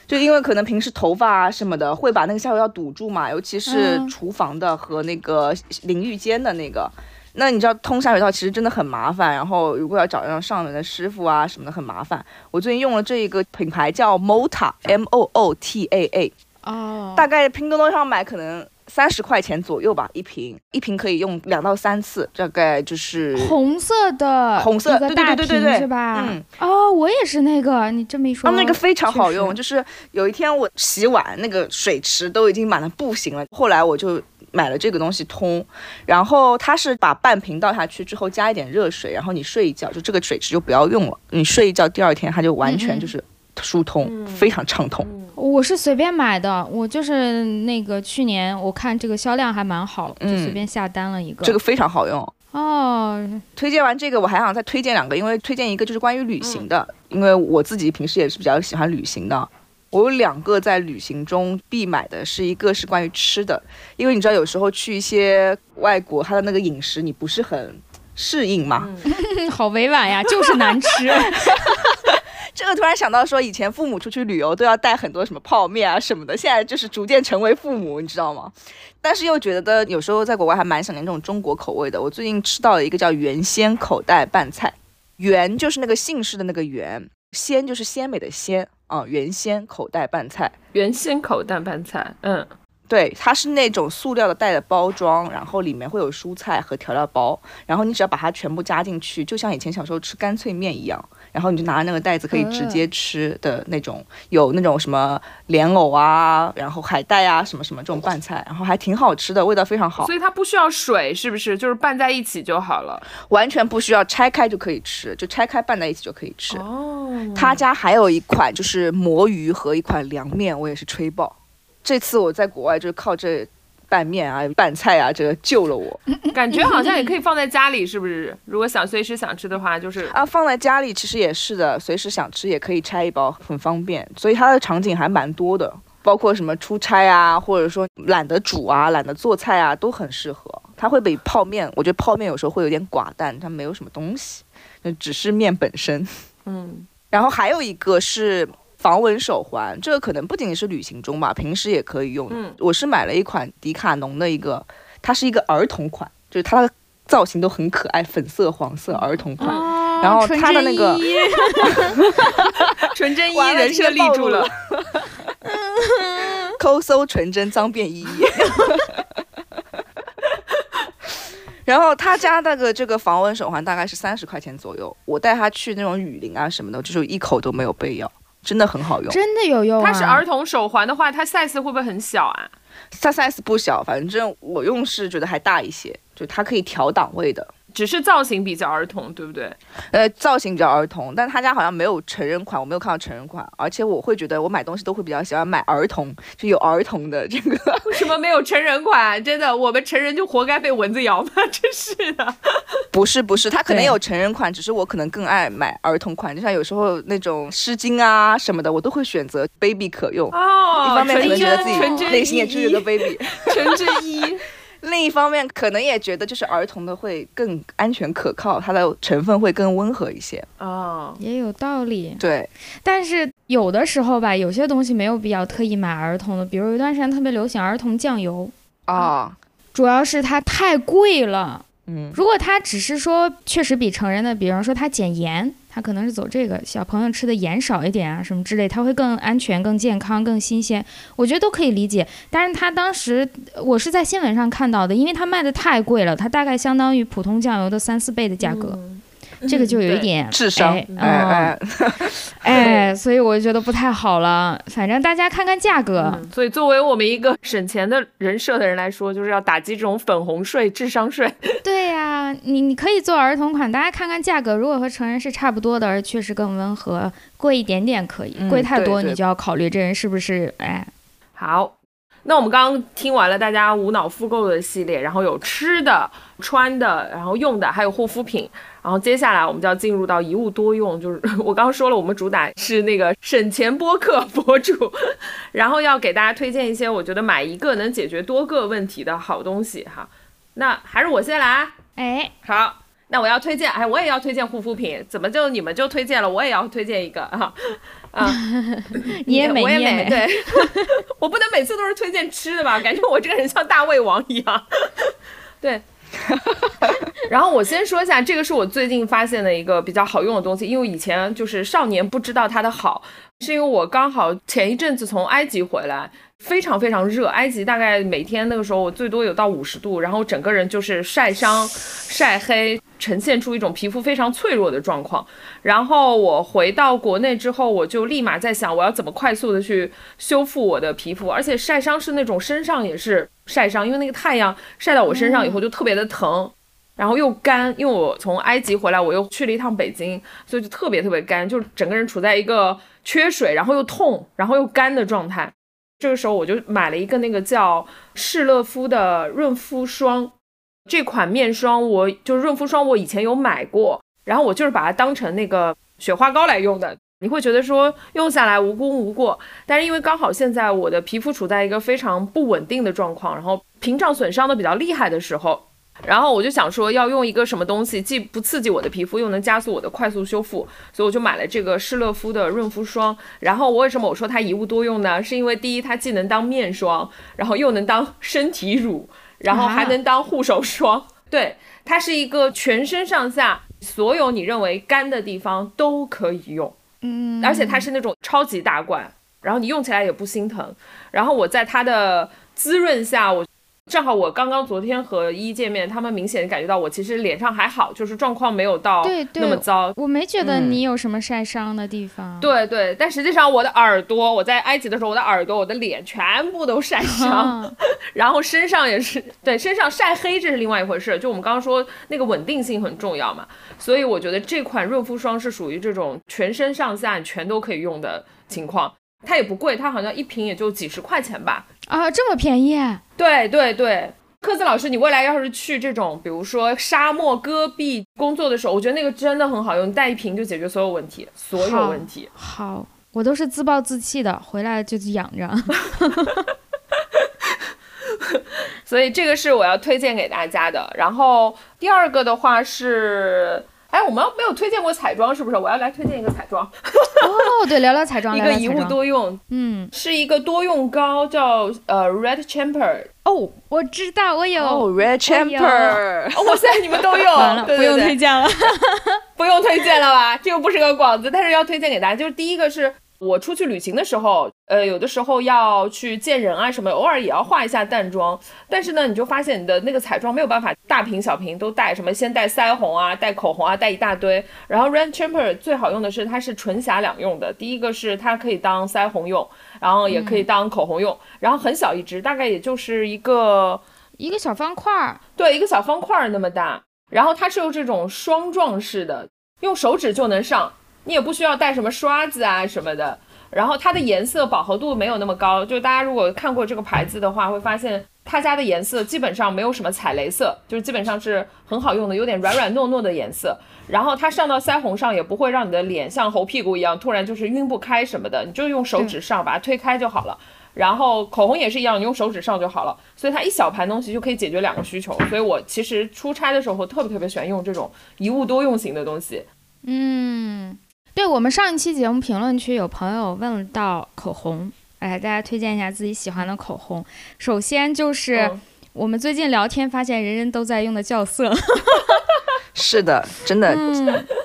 S3: 就因为可能平时头发啊什么的会把那个下水道堵住嘛，尤其是
S2: 嗯
S3: 厨房的和那个淋浴间的那个。那你知道通下水道其实真的很麻烦，然后如果要找那种上门的师傅啊什么的很麻烦。我最近用了这一个品牌叫 Mota，M O O T A A，
S2: 哦，
S3: 大概拼多多上买可能三十块钱左右吧，一瓶，一瓶可以用两到三次，大概就是
S2: 红色的，
S3: 红色对对对对对
S2: 是吧？
S3: 嗯，
S2: 哦，我也是那个，你这么一说，
S3: 啊，那个非常好用，就是有一天我洗碗，那个水池都已经满的不行了，后来我就。买了这个东西通，然后它是把半瓶倒下去之后加一点热水，然后你睡一觉，就这个水池就不要用了，你睡一觉，第二天它就完全就是疏通，非常畅通。
S2: 我是随便买的，我就是那个去年我看这个销量还蛮好，就
S3: 嗯
S2: 随便下单了一个。
S3: 这个非常好用，
S2: 哦，
S3: 推荐完这个，我还想再推荐两个，因为推荐一个就是关于旅行的，因为我自己平时也是比较喜欢旅行的。我有两个在旅行中必买的，是一个是关于吃的，因为你知道有时候去一些外国，它的那个饮食你不是很适应嘛。[laughs]
S2: 好委婉呀，就是难吃。[laughs] [laughs]
S3: 这个突然想到说，以前父母出去旅游都要带很多什么泡面啊什么的，现在就是逐渐成为父母，你知道吗？但是又觉得有时候在国外还蛮想念这种中国口味的。我最近吃到了一个叫原鲜口袋拌菜，原就是那个姓氏的那个原，鲜就是鲜美的鲜啊，原先口袋拌菜。
S1: 原先口袋拌菜，嗯，
S3: 对，它是那种塑料的袋的包装，然后里面会有蔬菜和调料包，然后你只要把它全部加进去，就像以前小时候吃干脆面一样，然后你就拿着那个袋子可以直接吃的那种，有那种什么莲藕啊，然后海带啊，什么什么这种拌菜，然后还挺好吃的，味道非常好
S1: 所，以它不需要水，是不是？就是拌在一起就好了。
S3: 完全不需要拆开就可以吃，就拆开拌在一起就可以吃。
S1: 哦，
S3: 他家还有一款就是魔芋和一款凉面，我也是吹爆。这次我在国外就是靠这拌面啊、拌菜啊，这个救了我。[laughs]
S1: 感觉好像也可以放在家里，是不是？如果想随时想吃的话，就是
S3: 啊，放在家里其实也是的，随时想吃也可以拆一包，很方便。所以它的场景还蛮多的，包括什么出差啊，或者说懒得煮啊、懒得做菜啊，都很适合。它会比泡面，我觉得泡面有时候会有点寡淡，它没有什么东西，就只是面本身。
S1: 嗯，
S3: 然后还有一个是防蚊手环，这个可能不仅仅是旅行中吧，平时也可以用。
S1: 嗯
S3: 我是买了一款迪卡侬的一个，它是一个儿童款，就是它的造型都很可爱，粉色、黄色儿童款。
S2: 哦，
S3: 然后
S2: 纯
S3: 它的那个 [laughs]
S1: 纯真一人设立住了。
S3: 抠搜纯真脏辫依依。[laughs] 然后他家那个这个防蚊手环大概是三十块钱左右，我带他去那种雨林啊什么的，就是一口都没有被咬，真的很好用。
S2: 真的有用、啊。
S1: 它是儿童手环的话，它 size 会不会很小啊？
S3: 它 size 不小，反正我用是觉得还大一些，就它可以调档位的。
S1: 只是造型比较儿童，对不对？
S3: 呃，造型比较儿童，但他家好像没有成人款，我没有看到成人款，而且我会觉得我买东西都会比较喜欢买儿童，就有儿童的这个。[laughs]
S1: 为什么没有成人款？真的，我们成人就活该被蚊子咬吗？真是的。
S3: 不是不是，他可能有成人款，只是我可能更爱买儿童款，就像有时候那种湿巾啊什么的，我都会选择 baby 可用。
S1: 哦，
S3: 一方面可能觉得自己
S1: 纯真
S3: 内心也
S1: 一
S3: 住着个 baby，
S1: 纯真一。
S3: 另一方面可能也觉得就是儿童的会更安全可靠，它的成分会更温和一些。
S1: 哦，
S2: 也有道理，
S3: 对，
S2: 但是有的时候吧，有些东西没有必要特意买儿童的，比如有一段时间特别流行儿童酱油，
S3: 啊，
S2: 主要是它太贵了。
S3: 嗯，
S2: 如果他只是说确实比成人的，比方说他减盐，他可能是走这个小朋友吃的盐少一点啊什么之类，他会更安全、更健康、更新鲜，我觉得都可以理解。但是他当时我是在新闻上看到的，因为他卖的太贵了，他大概相当于普通酱油的三四倍的价格。这个就有一点
S3: 智商，
S2: 哎哎 [laughs] 哎，所以我就觉得不太好了。反正大家看看价格。
S1: 所以作为我们一个省钱的人设的人来说，就是要打击这种粉红税、智商税。[laughs]
S2: 对呀，你你可以做儿童款，大家看看价格，如果和成人是差不多的，而确实更温和，贵一点点可以，贵太多你就要考虑这人是不是哎。
S1: 好。那我们刚刚听完了大家无脑复购的系列，然后有吃的、穿的，然后用的，还有护肤品。然后接下来我们就要进入到一物多用，就是 [laughs] 我刚刚说了，我们主打是那个省钱播客博主，[laughs] 然后要给大家推荐一些我觉得买一个能解决多个问题的好东西哈。那还是我先来，
S2: 哎，
S1: 好，那我要推荐，哎，我也要推荐护肤品，怎么就你们就推荐了，我也要推荐一个 [laughs] 啊。啊，
S2: 你也美，
S1: 我也
S2: 美，
S1: 对，我不能每次都是推荐吃的吧？感觉我这个人像大胃王一样。对，[laughs] 然后我先说一下，这个是我最近发现的一个比较好用的东西，因为以前就是少年不知道它的好，是因为我刚好前一阵子从埃及回来。非常非常热，埃及大概每天那个时候我最多有到五十度，然后整个人就是晒伤、晒黑，呈现出一种皮肤非常脆弱的状况。然后我回到国内之后，我就立马在想，我要怎么快速的去修复我的皮肤，而且晒伤是那种身上也是晒伤，因为那个太阳晒到我身上以后就特别的疼，然后又干，因为我从埃及回来，我又去了一趟北京，所以就特别特别干，就整个人处在一个缺水，然后又痛，然后又干的状态。这个时候我就买了一个那个叫士乐肤的润肤霜，这款面霜我就润肤霜我以前有买过，然后我就是把它当成那个雪花膏来用的。你会觉得说用下来无功无过，但是因为刚好现在我的皮肤处在一个非常不稳定的状况，然后屏障损伤的比较厉害的时候。然后我就想说，要用一个什么东西，既不刺激我的皮肤，又能加速我的快速修复，所以我就买了这个施乐肤的润肤霜。然后我为什么我说它一物多用呢？是因为第一，它既能当面霜，然后又能当身体乳，然后还能当护手霜。对，它是一个全身上下所有你认为干的地方都可以用。
S2: 嗯，
S1: 而且它是那种超级大罐，然后你用起来也不心疼。然后我在它的滋润下，我。正好我刚刚昨天和一见面，他们明显感觉到我其实脸上还好，就是状况没有到那么糟。
S2: 我没觉得你有什么晒伤的地方。
S1: 对对，但实际上我的耳朵，我在埃及的时候，我的耳朵、我的脸全部都晒伤，[laughs] 然后身上也是，对，身上晒黑这是另外一回事。就我们刚刚说那个稳定性很重要嘛，所以我觉得这款润肤霜是属于这种全身上下全都可以用的情况。它也不贵，它好像一瓶也就几十块钱吧。
S2: 啊，这么便宜？
S1: 对对对，科子老师，你未来要是去这种，比如说沙漠戈壁工作的时候，我觉得那个真的很好用，你带一瓶就解决所有问题，所有问题。
S2: 好，[laughs] 我都是自暴自弃的，回来就养着。[laughs]
S1: 所以这个是我要推荐给大家的。然后第二个的话是。哎，我们没有推荐过彩妆，是不是？我要来推荐一个彩妆。[laughs]
S2: 哦，对，聊聊彩妆，[laughs]
S1: 一个一物多用，
S2: 嗯，
S1: 是一个多用膏，叫呃 Red Chamber。
S2: 哦，我知道，我有。
S3: 哦，Red Chamber。
S1: 哇塞，你们都有，[laughs]
S2: 不用推荐了，
S1: 不用推荐了吧？这又不是个广子，但是要推荐给大家，就是第一个是。我出去旅行的时候，呃，有的时候要去见人啊什么，偶尔也要化一下淡妆。但是呢，你就发现你的那个彩妆没有办法大瓶小瓶都带，什么先带腮红啊，带口红啊，带一大堆。然后 Red Chamber 最好用的是它是唇瑕两用的，第一个是它可以当腮红用，然后也可以当口红用，然后很小一支，大概也就是一个
S2: 一个小方块儿，
S1: 对，一个小方块儿那么大。然后它是用这种霜状式的，用手指就能上。你也不需要带什么刷子啊什么的，然后它的颜色饱和度没有那么高，就大家如果看过这个牌子的话，会发现他家的颜色基本上没有什么踩雷色，就是基本上是很好用的，有点软软糯糯的颜色。然后它上到腮红上也不会让你的脸像猴屁股一样突然就是晕不开什么的，你就用手指上把它推开就好了。然后口红也是一样，你用手指上就好了。所以它一小盘东西就可以解决两个需求。所以我其实出差的时候特别特别喜欢用这种一物多用型的东西。
S2: 嗯。对我们上一期节目评论区有朋友问到口红，哎，大家推荐一下自己喜欢的口红。首先就是我们最近聊天发现，人人都在用的校色。[laughs]
S3: 是的，真的，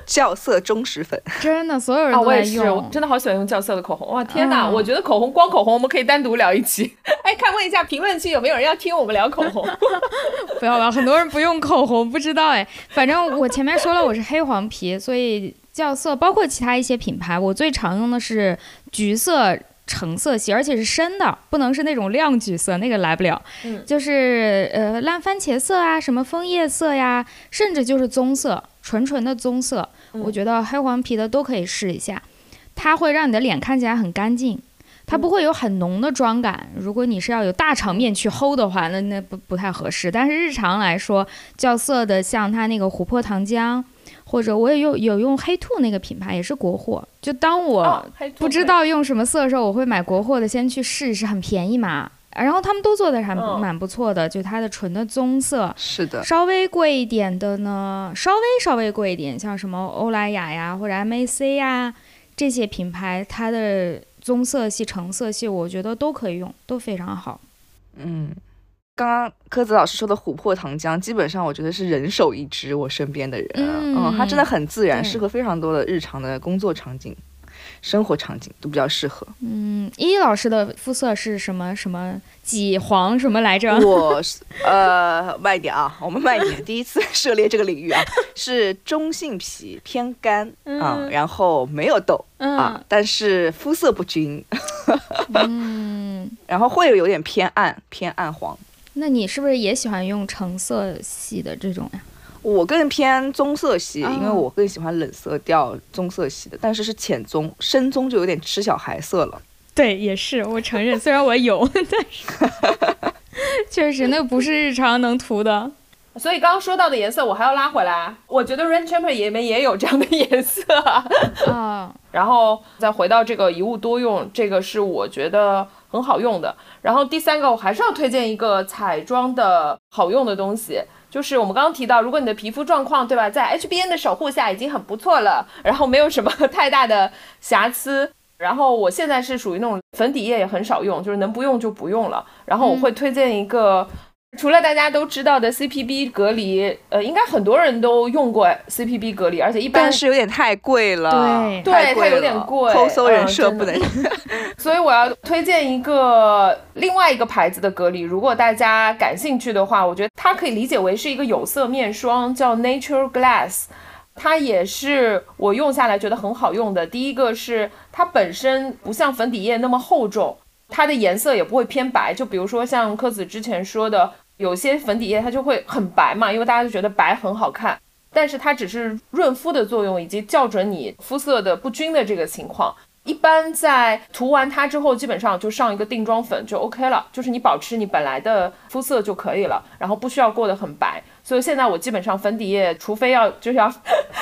S3: 校色忠实粉，
S2: 真的，所有人都
S1: 在用，真的好喜欢用校色的口红。哇，天哪！我觉得口红光口红我们可以单独聊一期。[laughs] 哎，看问一下评论区有没有人要听我们聊口红？[laughs]
S2: 不要吧，很多人不用口红，不知道哎。反正我前面说了，我是黑黄皮，所以校色包括其他一些品牌，我最常用的是橘色。橙色系，而且是深的，不能是那种亮橘色，那个来不了。嗯，就是呃烂番茄色啊，什么枫叶色呀，甚至就是棕色，纯纯的棕色，我觉得黑黄皮的都可以试一下。它会让你的脸看起来很干净，它不会有很浓的妆感。如果你是要有大场面去 hold 的话，那那不不太合适。但是日常来说，校色的像它那个琥珀糖浆。或者我也用有用黑兔那个品牌，也是国货。就当我不知道用什么色的时候，我会买国货的，先去试一试，很便宜嘛。然后他们都做的还蛮不错的，就它的纯的棕色。
S3: 是的。
S2: 稍微贵一点的呢，稍微稍微贵一点，像什么欧莱雅呀或者 MAC 呀这些品牌，它的棕色系、橙色系，我觉得都可以用，都非常好。
S3: 嗯。刚刚柯子老师说的琥珀糖浆，基本上我觉得是人手一支。我身边的人，嗯，它真的很自然，适合非常多的日常的工作场景、生活场景都比较适合。
S2: 嗯，依依老师的肤色是什么什么几黄什么来着？[laughs]
S3: 我呃慢一点啊，我们慢一点。第一次 [laughs] 涉猎这个领域啊，是中性皮偏干啊，然后没有痘啊，但是肤色不均，嗯，[laughs] 然后会有有点偏暗偏暗黄。
S2: 那你是不是也喜欢用橙色系的这种呀？
S3: 我更偏棕色系，因为我更喜欢冷色调棕色系的，但是是浅棕，深棕就有点吃小孩色了。
S2: 对，也是，我承认，虽然我有，[laughs] 但是 [laughs] 确实那不是日常能涂的。
S1: 所以刚刚说到的颜色，我还要拉回来。我觉得 Rain Chamber 里面也有这样的颜色啊。然后再回到这个一物多用，这个是我觉得很好用的。然后第三个，我还是要推荐一个彩妆的好用的东西，就是我们刚刚提到，如果你的皮肤状况对吧，在 HBN 的守护下已经很不错了，然后没有什么太大的瑕疵。然后我现在是属于那种粉底液也很少用，就是能不用就不用了。然后我会推荐一个。除了大家都知道的 CPB 隔离，呃，应该很多人都用过 CPB 隔离，而且一般
S3: 是有点太贵了，
S2: 对，
S1: 对，它有点贵，
S3: 抠搜人设不能。[laughs]
S1: 所以我要推荐一个另外一个牌子的隔离，如果大家感兴趣的话，我觉得它可以理解为是一个有色面霜，叫 Nature Glass，它也是我用下来觉得很好用的。第一个是它本身不像粉底液那么厚重，它的颜色也不会偏白，就比如说像柯子之前说的。有些粉底液它就会很白嘛，因为大家就觉得白很好看，但是它只是润肤的作用，以及校准你肤色的不均的这个情况。一般在涂完它之后，基本上就上一个定妆粉就 OK 了，就是你保持你本来的肤色就可以了，然后不需要过得很白。所以现在我基本上粉底液，除非要就是要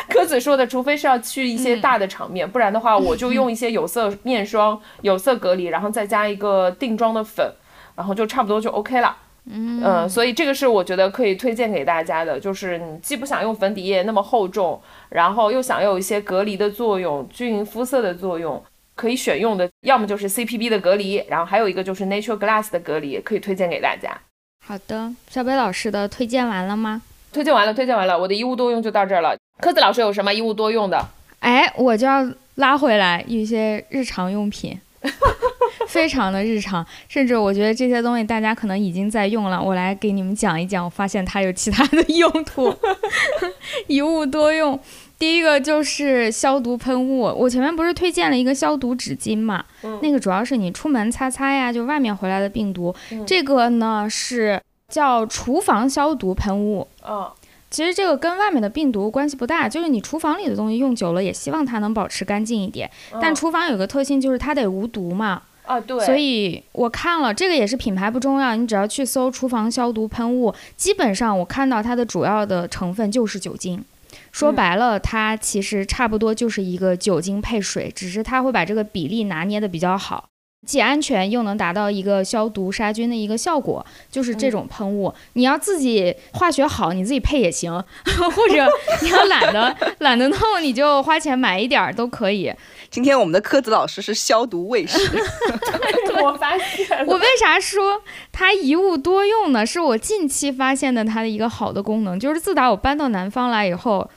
S1: 柯子说的，除非是要去一些大的场面，不然的话我就用一些有色面霜、有色隔离，然后再加一个定妆的粉，然后就差不多就 OK 了。嗯，所以这个是我觉得可以推荐给大家的，就是你既不想用粉底液那么厚重，然后又想有一些隔离的作用、均匀肤色的作用，可以选用的，要么就是 CPB 的隔离，然后还有一个就是 Natural Glass 的隔离，可以推荐给大家。
S2: 好的，小北老师的推荐完了吗？
S1: 推荐完了，推荐完了，我的一物多用就到这儿了。科子老师有什么一物多用的？
S2: 哎，我就要拉回来一些日常用品。[laughs] [laughs] 非常的日常，甚至我觉得这些东西大家可能已经在用了。我来给你们讲一讲，我发现它有其他的用途，[laughs] 一物多用。第一个就是消毒喷雾，我前面不是推荐了一个消毒纸巾嘛？那个主要是你出门擦擦呀，就外面回来的病毒。这个呢是叫厨房消毒喷雾。嗯，其实这个跟外面的病毒关系不大，就是你厨房里的东西用久了，也希望它能保持干净一点。但厨房有个特性就是它得无毒嘛。
S1: 啊，对，
S2: 所以我看了这个也是品牌不重要，你只要去搜厨房消毒喷雾，基本上我看到它的主要的成分就是酒精。说白了，它其实差不多就是一个酒精配水，只是它会把这个比例拿捏的比较好。既安全又能达到一个消毒杀菌的一个效果，就是这种喷雾。你要自己化学好，你自己配也行，[laughs] 或者你要懒得 [laughs] 懒得弄，你就花钱买一点儿都可以。
S3: 今天我们的科子老师是消毒卫士，[laughs]
S1: 我发现
S2: 我为啥说它一物多用呢？是我近期发现的它的一个好的功能，就是自打我搬到南方来以后。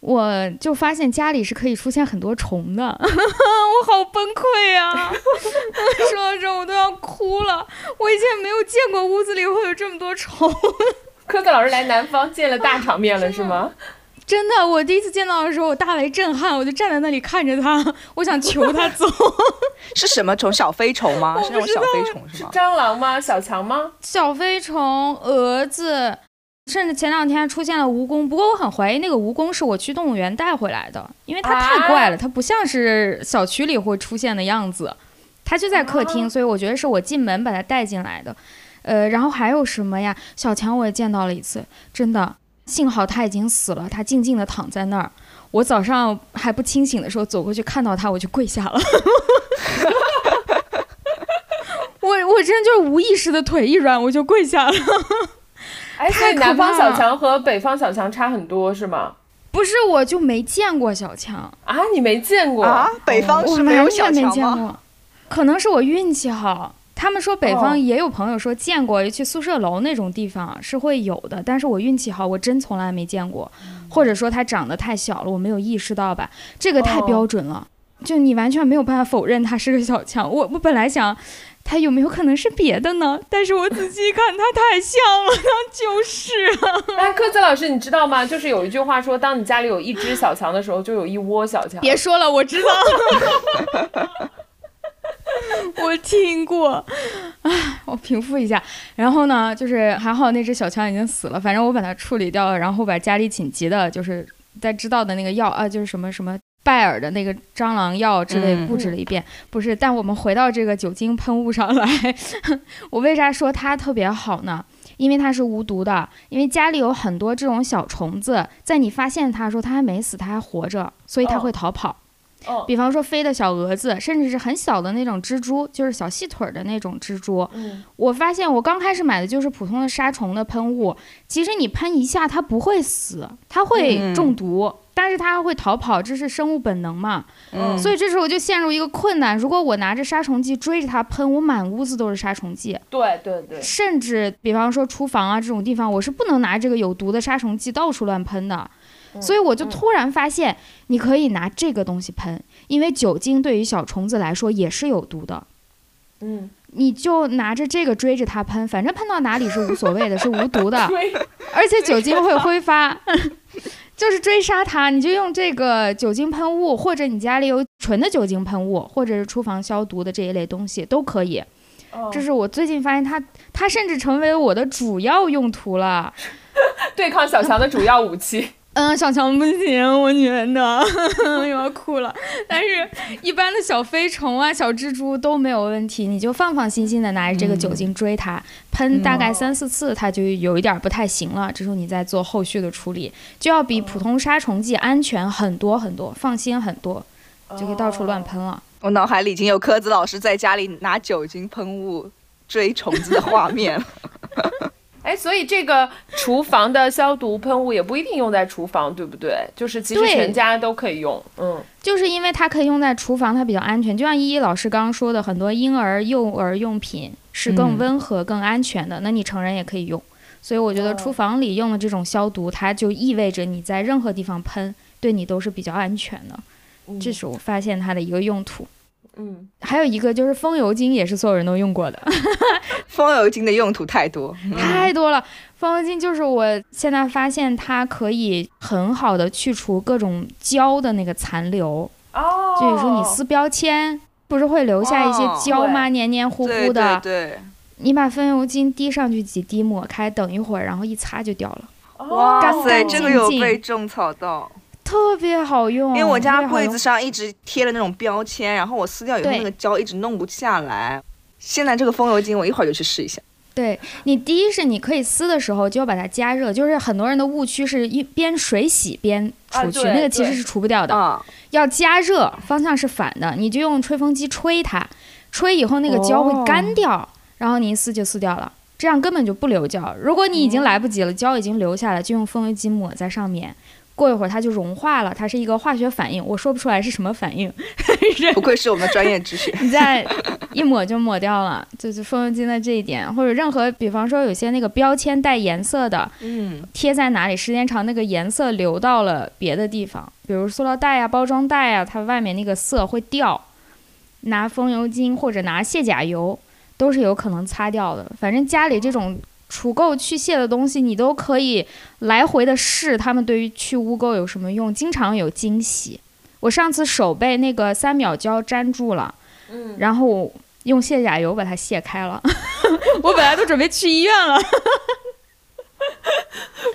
S2: 我就发现家里是可以出现很多虫的，[laughs] 我好崩溃呀！[laughs] 说到这我都要哭了。我以前没有见过屋子里会有这么多虫。
S1: 科子老师来南方见了大场面了是吗？
S2: 真的，我第一次见到的时候我大为震撼，我就站在那里看着它，[laughs] 我想求它走。[laughs]
S3: 是什么虫？小飞虫吗？是那种小飞虫是吗？
S1: 蟑螂吗？小强吗？
S2: 小飞虫、蛾子。甚至前两天出现了蜈蚣，不过我很怀疑那个蜈蚣是我去动物园带回来的，因为它太怪了，它不像是小区里会出现的样子。它就在客厅，所以我觉得是我进门把它带进来的。呃，然后还有什么呀？小强我也见到了一次，真的，幸好他已经死了，他静静的躺在那儿。我早上还不清醒的时候走过去看到他，我就跪下了。[laughs] 我我真的就是无意识的腿一软，我就跪下了。
S1: 哎，所以南方小强和北方小强差很多是吗？
S2: 不是，我就没见过小强
S1: 啊！你没见过
S3: 啊？北方是没有小
S2: 强吗？可能是我运气好。他们说北方也有朋友说见过，去宿舍楼那种地方是会有的，但是我运气好，我真从来没见过，或者说它长得太小了，我没有意识到吧？这个太标准了，就你完全没有办法否认它是个小强。我我本来想。它有没有可能是别的呢？但是我仔细一看，它太像了，它就是啊 [laughs]
S1: 哎，科子老师，你知道吗？就是有一句话说，当你家里有一只小强的时候，就有一窝小强。
S2: 别说了，我知道。[laughs] [laughs] 我听过。唉，我平复一下。然后呢，就是还好那只小强已经死了，反正我把它处理掉了，然后把家里紧急的，就是在知道的那个药啊，就是什么什么。拜耳的那个蟑螂药之类布置了一遍，不是。但我们回到这个酒精喷雾上来，我为啥说它特别好呢？因为它是无毒的，因为家里有很多这种小虫子，在你发现它的时候，它还没死，它还活着，所以它会逃跑。比方说飞的小蛾子，甚至是很小的那种蜘蛛，就是小细腿的那种蜘蛛。我发现我刚开始买的就是普通的杀虫的喷雾，其实你喷一下它不会死，它会中毒。但是它会逃跑，这是生物本能嘛？嗯，所以这时候我就陷入一个困难。如果我拿着杀虫剂追着它喷，我满屋子都是杀虫剂。
S1: 对对对。
S2: 甚至比方说厨房啊这种地方，我是不能拿这个有毒的杀虫剂到处乱喷的。所以我就突然发现，你可以拿这个东西喷，因为酒精对于小虫子来说也是有毒的。
S1: 嗯，
S2: 你就拿着这个追着它喷，反正喷到哪里是无所谓的，[laughs] 是无毒的，而且酒精会挥发。[laughs] 就是追杀它，你就用这个酒精喷雾，或者你家里有纯的酒精喷雾，或者是厨房消毒的这一类东西都可以。这是我最近发现它，它甚至成为我的主要用途了，[laughs]
S1: 对抗小强的主要武器。
S2: 嗯，小强不行，我觉得 [laughs] 又要哭了。但是，一般的小飞虫啊、小蜘蛛都没有问题，你就放放心心的拿着这个酒精追它，喷大概三四次，它就有一点不太行了。这时候你再做后续的处理，就要比普通杀虫剂安全很多很多，放心很多，就可以到处乱喷了。
S3: 我脑海里已经有科子老师在家里拿酒精喷雾追虫子的画面了。
S1: 哎，所以这个厨房的消毒喷雾也不一定用在厨房，对不对？就是其实全家都可以用。嗯，
S2: 就是因为它可以用在厨房，它比较安全。就像依依老师刚刚说的，很多婴儿、幼儿用品是更温和、更安全的，那你成人也可以用。所以我觉得厨房里用的这种消毒，它就意味着你在任何地方喷，对你都是比较安全的。这是我发现它的一个用途。
S1: 嗯，
S2: 还有一个就是风油精，也是所有人都用过的。[laughs]
S3: 风油精的用途太多，
S2: 太多了。风油精就是我现在发现它可以很好的去除各种胶的那个残留。
S1: 哦。
S2: 就比如说你撕标签，不是会留下一些胶吗？黏黏糊糊的。
S3: 对对。
S2: 你把风油精滴上去几滴，抹开，等一会儿，然后一擦就掉了。
S3: 哇塞，这个有被种草到。
S2: 特别好用，
S3: 因为我家柜子上一直贴了那种标签，然后我撕掉以后那个胶一直弄不下来。现在这个风油精，我一会儿就去试一下。
S2: 对你，第一是你可以撕的时候就要把它加热，就是很多人的误区是一边水洗边除去，那个其实是除不掉的。要加热，方向是反的，你就用吹风机吹它。吹以后那个胶会干
S1: 哦
S2: 掉，然后你一撕就撕掉了，这样根本就不留胶。如果你已经来不及了，胶已经留下来，就用风油精抹在上面。过一会儿它就融化了，它是一个化学反应，我说不出来是什么反应，[laughs]
S3: 不愧是我们专业知识。
S2: 你再一抹就抹掉了，就是风油精的这一点，或者任何，比方说有些那个标签带颜色的，
S3: 嗯，
S2: 贴在哪里，时间长那个颜色流到了别的地方，比如塑料袋呀、包装袋啊，它外面那个色会掉。拿风油精或者拿卸甲油都是有可能擦掉的。反正家里这种除垢去屑的东西，你都可以来回的试，他们对于去污垢有什么用，经常有惊喜。我上次手被那个三秒胶粘住了，
S1: 嗯，
S2: 然后用卸甲油把它卸开了。[laughs] [laughs] 我本来都准备去医院了。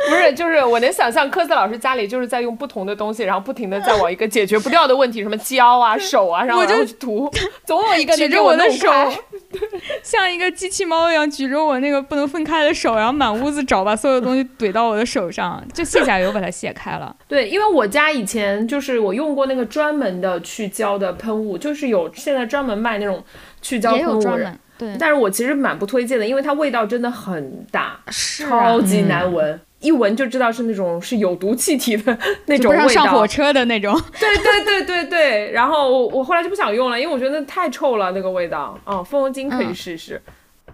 S1: 不是，就是我能想象科斯老师家里就是在用不同的东西，然后不停的在往一个解决不掉的问题，什么胶啊、手啊，然后
S2: 我就
S1: 然后去涂，[laughs] 总有一个
S2: 举着
S1: 我
S2: 我的手
S1: 弄开，[laughs]
S2: 像一个机器猫一样举着我那个不能分开的手，然后满屋子找，把所有东西怼到我的手上，就卸甲油把它卸开了。[laughs]
S1: 对，因为我家以前就是我用过那个专门的去胶的喷雾，就是有现在专门卖那种去胶喷雾的，
S2: 有专门对，
S1: 但是我其实蛮不推荐的，因为它味道真的很大，
S2: 是啊
S1: 超级难闻。一闻就知道是那种是有毒气体的那种味道，
S2: 上火车的那种。
S1: 对对对对对，然后我我后来就不想用了，因为我觉得太臭了那个味道。哦，风油精可以
S2: 嗯
S1: 试试。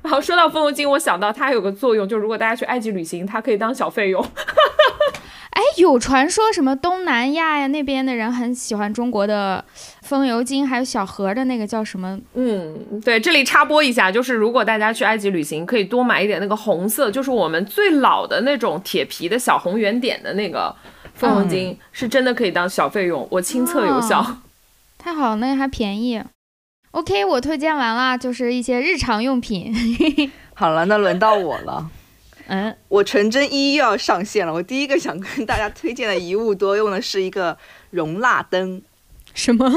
S1: 然后说到风油精，我想到它还有个作用，就如果大家去埃及旅行，它可以当小费用。
S2: 哎，有传说什么东南亚呀那边的人很喜欢中国的风油精，还有小盒的那个叫什么？
S1: 嗯，对，这里插播一下，就是如果大家去埃及旅行，可以多买一点那个红色，就是我们最老的那种铁皮的小红圆点的那个风油精，是真的可以当小费用，我亲测有效。
S2: 哦 [laughs] 太好了，那个还便宜。OK，我推荐完了，就是一些日常用品。[laughs]
S3: 好了，那轮到我了。
S2: 嗯，
S3: 我纯真一又要上线了。我第一个想跟大家推荐的一物多用的是一个容蜡灯。
S2: 什么？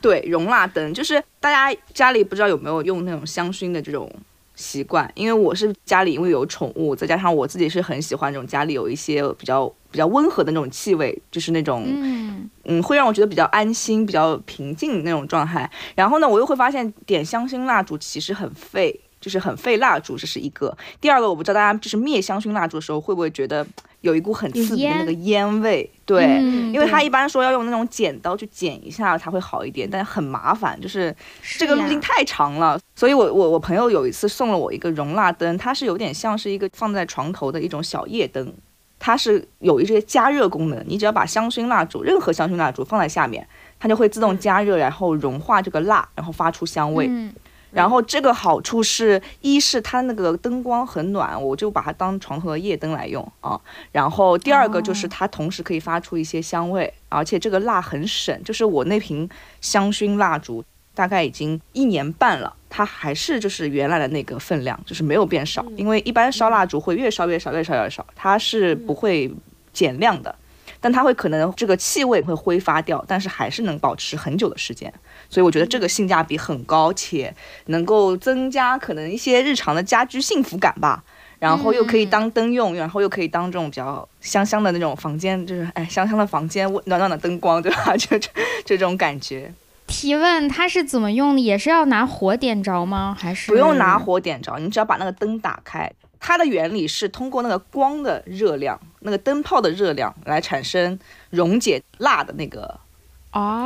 S3: 对，容蜡灯就是大家家里不知道有没有用那种香薰的这种习惯，因为我是家里因为有宠物，再加上我自己是很喜欢这种家里有一些比较比较温和的那种气味，就是那种
S2: 嗯，
S3: 嗯，会让我觉得比较安心、比较平静那种状态。然后呢，我又会发现点香薰蜡烛其实很费，就是很费蜡烛，这是一个。第二个，我不知道大家就是灭香薰蜡烛的时候会不会觉得有一股很刺鼻的那个烟味？对，
S2: 嗯
S3: 因为他一般说要用那种剪刀去剪一下才会好一点，但很麻烦，就是这个路径太长了。所以我我我朋友有一次送了我一个容蜡灯，它是有点像是一个放在床头的一种小夜灯。它是有一些加热功能，你只要把香薰蜡烛，任何香薰蜡烛放在下面，它就会自动加热，然后融化这个蜡，然后发出香味。
S2: 嗯
S3: 然后这个好处是，一是它那个灯光很暖，我就把它当床头的夜灯来用啊。然后第二个就是它同时可以发出一些香味，而且这个蜡很省，就是我那瓶香薰蜡烛大概已经一年半了，它还是就是原来的那个分量，就是没有变少。因为一般烧蜡烛会越烧越少，越烧越少，它是不会减量的。但它会可能这个气味会挥发掉，但是还是能保持很久的时间，所以我觉得这个性价比很高，且能够增加可能一些日常的家居幸福感吧。然后又可以当灯用，然后又可以当这种比较香香的那种房间，就是哎香香的房间，暖暖的灯光，[laughs] 对吧？就这这种感觉，
S2: 提问它是怎么用的？也是要拿火点着吗？还是
S3: 不用拿？火点着，你只要把那个灯打开。它的原理是通过那个光的热量，那个灯泡的热量来产生溶解蜡的那个
S2: 哦，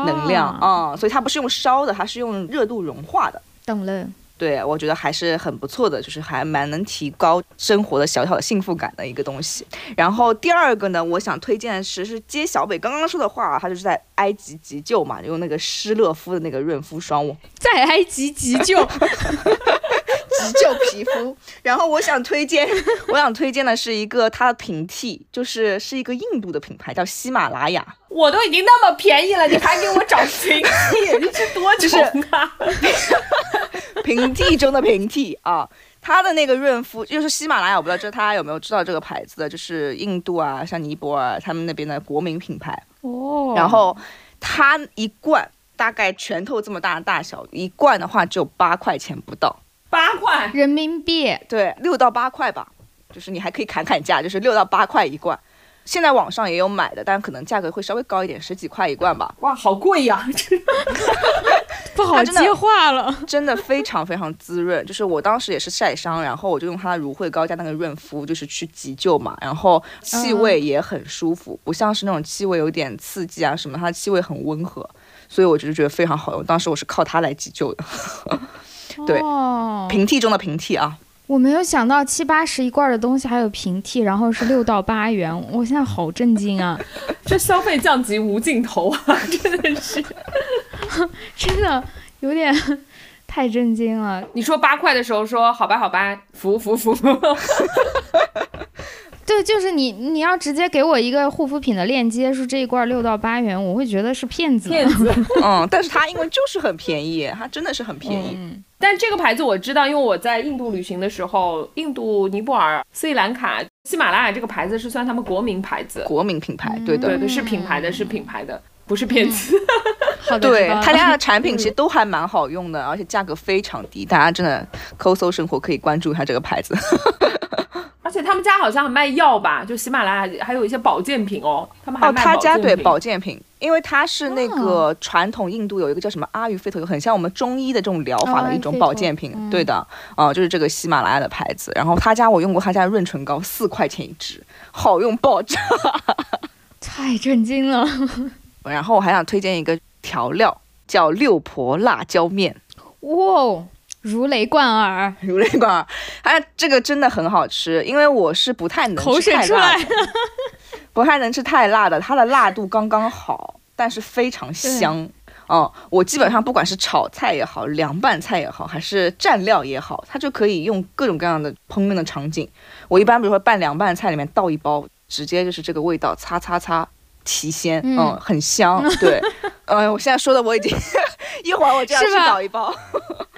S3: 能量啊、所以它不是用烧的，它是用热度融化的。
S2: 懂了。
S3: 对，我觉得还是很不错的，就是还蛮能提高生活的小小的幸福感的一个东西。然后第二个呢，我想推荐的是是接小北刚刚说的话，他就是在埃及急救嘛，用那个施乐夫的那个润肤霜，我
S2: 在埃及急救，[laughs]
S3: 急救皮肤。然后我想推荐，[laughs] 我想推荐的是一个它的平替，就是是一个印度的品牌，叫喜马拉雅。
S1: 我都已经那么便宜了，你还给我找平替，你是多
S3: 就是
S1: 穷啊！
S3: 平替中的平替啊。它的那个润肤就是喜马拉雅，我不知道这大家有没有知道这个牌子的，就是印度啊，像尼泊尔他们那边的国民品牌。
S2: 哦
S3: 然后它一罐大概拳头这么大的大小，一罐的话只有八块钱不到，
S1: 八块，
S2: 人民币
S3: 对，六到八块吧，就是你还可以砍砍价，就是六到八块一罐。现在网上也有买的，但可能价格会稍微高一点，十几块一罐吧。
S1: 哇，好贵呀！[laughs]
S2: 不好接话了。
S3: 真的非常非常滋润，就是我当时也是晒伤，然后我就用它的芦荟膏加那个润肤，就是去急救嘛，然后气味也很舒服，不像是那种气味有点刺激啊什么，它的气味很温和，所以我就是觉得非常好用。当时我是靠它来急救的，对，平替中的平替啊。
S2: 我没有想到七八十一罐的东西还有平替，然后是六到八元，我现在好震惊啊！[laughs]
S1: 这消费降级无尽头啊，真的是，[laughs]
S2: 真的有点 [laughs] 太震惊了。
S1: 你说八块的时候说好吧好吧，服服服。
S2: 对，就是你，你要直接给我一个护肤品的链接，说这一罐六到八元，我会觉得是骗子。
S1: 骗子，
S3: 嗯，但是它因为就是很便宜，它真的是很便宜。
S1: 但这个牌子我知道，因为我在印度旅行的时候，印度、尼泊尔、斯里兰卡，喜马拉雅这个牌子是算他们国民牌子，
S3: 国民品牌，对的，
S1: 对的，是品牌的，是品牌的，不是骗子。[laughs]
S2: 好的，
S3: 对他家的产品其实都还蛮好用的，而且价格非常低，大家真的抠搜生活可以关注一下这个牌子。[laughs]
S1: 而且他们家好像还卖药吧，就喜马拉雅还有一些保健品哦。他们还。
S3: 哦，他家对保健品，因为它是那个传统印度有一个叫什么阿育吠陀，很像我们中医的这种疗法的一种保健品。对的，啊，就是这个喜马拉雅的牌子。然后他家我用过他家润唇膏，四块钱一支，好用爆炸，[laughs]
S2: 太震惊了。[laughs]
S3: 然后我还想推荐一个调料，叫六婆辣椒面。
S2: 哇。如雷贯耳，
S3: 如雷贯耳，哎，这个真的很好吃，因为我是不太能吃太辣，[laughs] 不太能吃太辣的，它的辣度刚刚好，但是非常香。哦，我基本上不管是炒菜也好，凉拌菜也好，还是蘸料也好，它就可以用各种各样的烹饪的场景。我一般比如说拌凉拌菜里面倒一包，直接就是这个味道，擦擦擦，提鲜，嗯，很香。对，[laughs] 哎，我现在说的我已经 [laughs] 一会儿我就要去倒一包。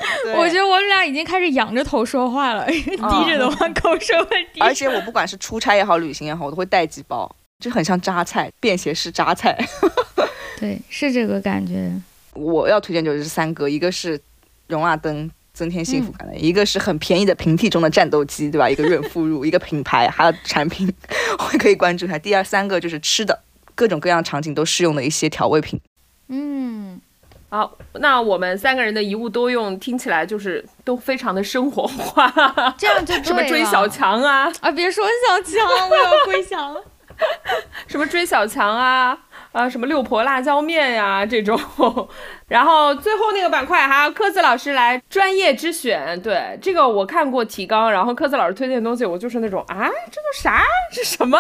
S3: [laughs]
S2: 我觉得我们俩已经开始仰着头说话了，[laughs] 低着的话口舌问题。
S3: 而且我不管是出差也好，旅行也好，我都会带几包，就很像榨菜，便携式榨菜。[laughs]
S2: 对，是这个感觉。
S3: 我要推荐就是三个，一个是容纳灯增添幸福感的，一个是很便宜的平替中的战斗机，对吧？一个润肤乳，一个品牌，还有产品，我可以关注一下。第二三个就是吃的，各种各样场景都适用的一些调味品。
S2: 嗯。
S1: 好，那我们三个人的一物多用，听起来就是都非常的生活化，
S2: 这样就
S1: 什么追小强啊
S2: 啊！别说小强，我要归降了。
S1: 什么追小强啊 [laughs] 啊！什么六婆辣椒面呀这种，[laughs] 然后最后那个板块哈，科子老师来专业之选。对这个我看过提纲，然后科子老师推荐的东西，我就是那种啊，这都啥？这什么？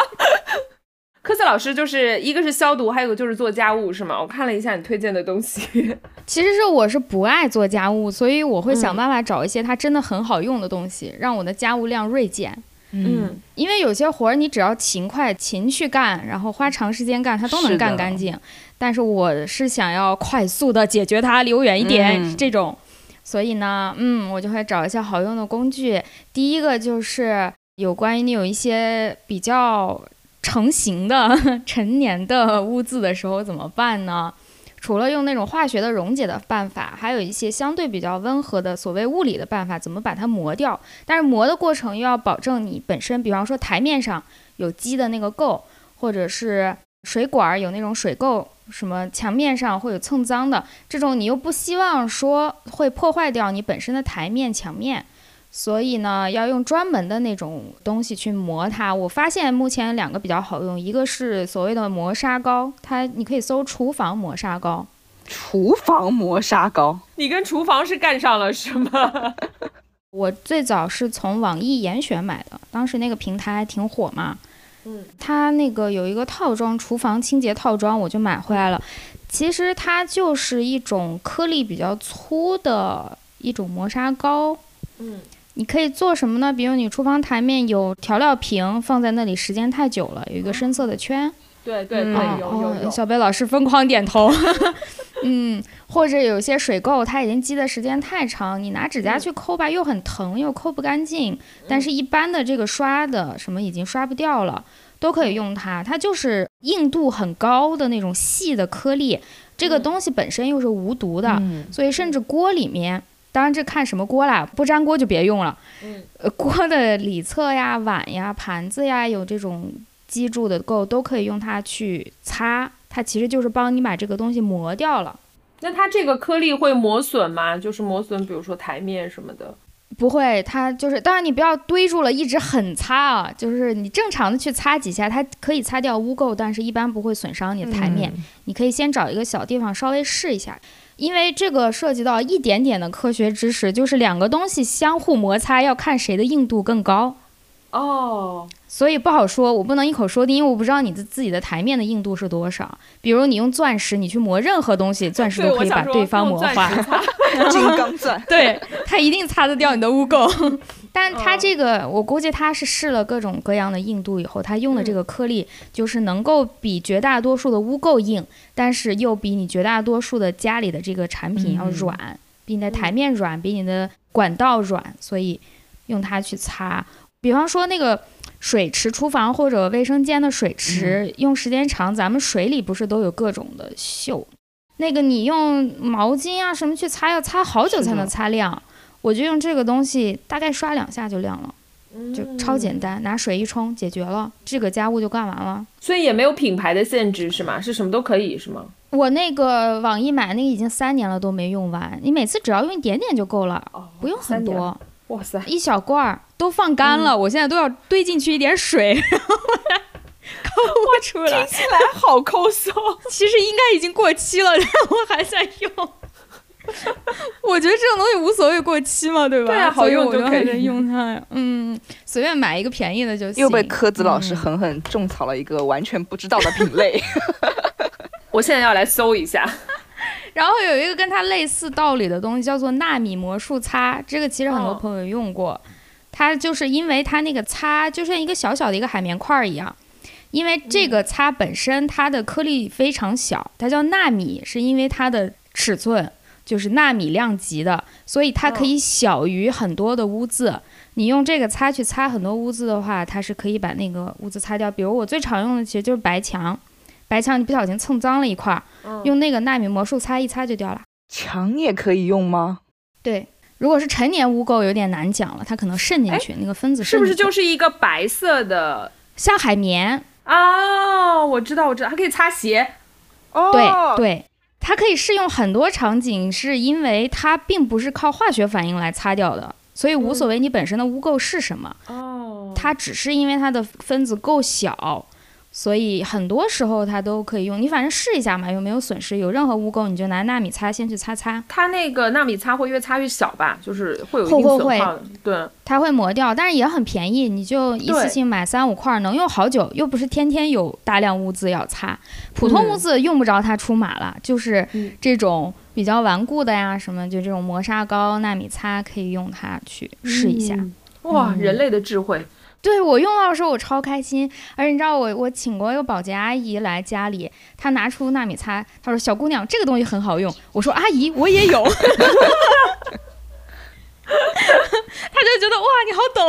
S1: 科斯老师就是一个是消毒，还有个就是做家务，是吗？我看了一下你推荐的东西，[laughs]
S2: 其实是我是不爱做家务，所以我会想办法找一些它真的很好用的东西，让我的家务量锐减。
S1: 嗯，
S2: 因为有些活儿你只要勤快勤去干，然后花长时间干，它都能干干净。但是我是想要快速的解决它，离我远一点这种。所以呢，嗯，我就会找一些好用的工具。第一个就是有关于你有一些比较。成型的 [laughs] 成年的污渍的时候怎么办呢？除了用那种化学的溶解的办法，还有一些相对比较温和的所谓物理的办法，怎么把它磨掉？但是磨的过程又要保证你本身，比方说台面上有积的那个垢，或者是水管有那种水垢，什么墙面上会有蹭脏的这种，你又不希望说会破坏掉你本身的台面墙面。所以呢，要用专门的那种东西去磨它。我发现目前两个比较好用，一个是所谓的磨砂膏，它你可以搜厨房磨砂膏。
S3: 厨房磨砂膏，
S1: 你跟厨房是干上了是吗？[laughs]
S2: 我最早是从网易严选买的，当时那个平台还挺火嘛。
S1: 嗯，
S2: 它那个有一个套装，厨房清洁套装，我就买回来了。其实它就是一种颗粒比较粗的一种磨砂膏。
S1: 嗯。
S2: 你可以做什么呢？比如你厨房台面有调料瓶放在那里时间太久了，有一个深色的圈。
S1: 对对对，有有有。
S2: 小贝老师疯狂点头。[laughs] 嗯，或者有些水垢，它已经积的时间太长，你拿指甲去抠吧，又很疼，又抠不干净。但是一般的这个刷的什么已经刷不掉了，都可以用它。它就是硬度很高的那种细的颗粒，这个东西本身又是无毒的，所以甚至锅里面。当然，这看什么锅啦，不粘锅就别用了。
S1: 嗯，
S2: 呃，锅的里侧呀、碗呀、盘子呀，有这种积住的垢，都可以用它去擦。它其实就是帮你把这个东西磨掉了。
S1: 那它这个颗粒会磨损吗？就是磨损，比如说台面什么的。
S2: 不会，它就是，当然你不要堆住了，一直狠擦啊，就是你正常的去擦几下，它可以擦掉污垢，但是一般不会损伤你的台面。你可以先找一个小地方稍微试一下，因为这个涉及到一点点的科学知识，就是两个东西相互摩擦要看谁的硬度更高。
S1: 哦。
S2: 所以不好说，我不能一口说定，因为我不知道你的自己的台面的硬度是多少。比如你用钻石，你去磨任何东西，钻石都可以把对方磨化。[laughs]
S3: 金刚钻，[laughs]
S2: 对，它一定擦得掉你的污垢。但它这个，我估计它是试了各种各样的硬度以后，它用的这个颗粒就是能够比绝大多数的污垢硬，但是又比你绝大多数的家里的这个产品要软，比你的台面软，比你的管道软，所以用它去擦。比方说那个。水池、厨房或者卫生间的水池用时间长，咱们水里不是都有各种的锈？那个你用毛巾啊什么去擦，要擦好久才能擦亮。我就用这个东西，大概刷两下就亮了，就超简单，拿水一冲解决了，这个家务就干完了。
S1: 所以也没有品牌的限制是吗？是什么都可以是吗？
S2: 我那个网易买那个已经三年了都没用完，你每次只要用一点点就够了，不用很多。
S1: 哇塞，
S2: 一小罐儿都放干了，我现在都要堆进去一点水，然后 [laughs] 抠不出来。
S1: 听起来好抠搜，
S2: 其实应该已经过期了，然后还在用。[laughs] 我觉得这种东西无所谓过期嘛，对吧？
S1: 对啊，好用
S2: 就
S1: 可以
S2: 用它呀。嗯，随便买一个便宜的就行。
S3: 又被柯子老师狠狠种草了一个完全不知道的品类。[laughs]
S1: 我现在要来搜一下。[laughs]
S2: 然后有一个跟它类似道理的东西，叫做纳米魔术擦。这个其实很多朋友用过，它就是因为它那个擦就像一个小小的一个海绵块儿一样。因为这个擦本身它的颗粒非常小，它叫纳米，是因为它的尺寸就是纳米量级的，所以它可以小于很多的污渍。你用这个擦去擦很多污渍的话，它是可以把那个污渍擦掉。比如我最常用的其实就是白墙。白墙，你不小心蹭脏了一块，用那个纳米魔术擦一擦就掉了。
S3: 墙也可以用吗？
S2: 对，如果是陈年污垢，有点难讲了，它可能渗进去，那个分子
S1: 是不是就是一个白色的，
S2: 像海绵
S1: 哦，我知道，我知道，还可以擦鞋。
S3: 哦，
S2: 对对，它可以适用很多场景，是因为它并不是靠化学反应来擦掉的，所以无所谓你本身的污垢是什么。
S1: 哦，
S2: 它只是因为它的分子够小。所以很多时候它都可以用，你反正试一下嘛，有没有损失？有任何污垢，你就拿纳米擦先去擦擦。
S1: 它那个纳米擦会越擦越小吧？就是会有一定损耗。对，
S2: 它会磨掉，但是也很便宜，你就一次性买三五块，能用好久，又不是天天有大量污渍要擦。普通污渍用不着它出马了，就是这种比较顽固的呀，什么就这种磨砂膏、纳米擦可以用它去试一下。
S1: 哇，人类的智慧。
S2: 对我用到的时候我超开心，而且你知道我我请过一个保洁阿姨来家里，她拿出纳米擦，她说小姑娘这个东西很好用，我说阿姨我也有，[laughs] 她就觉得哇你好懂，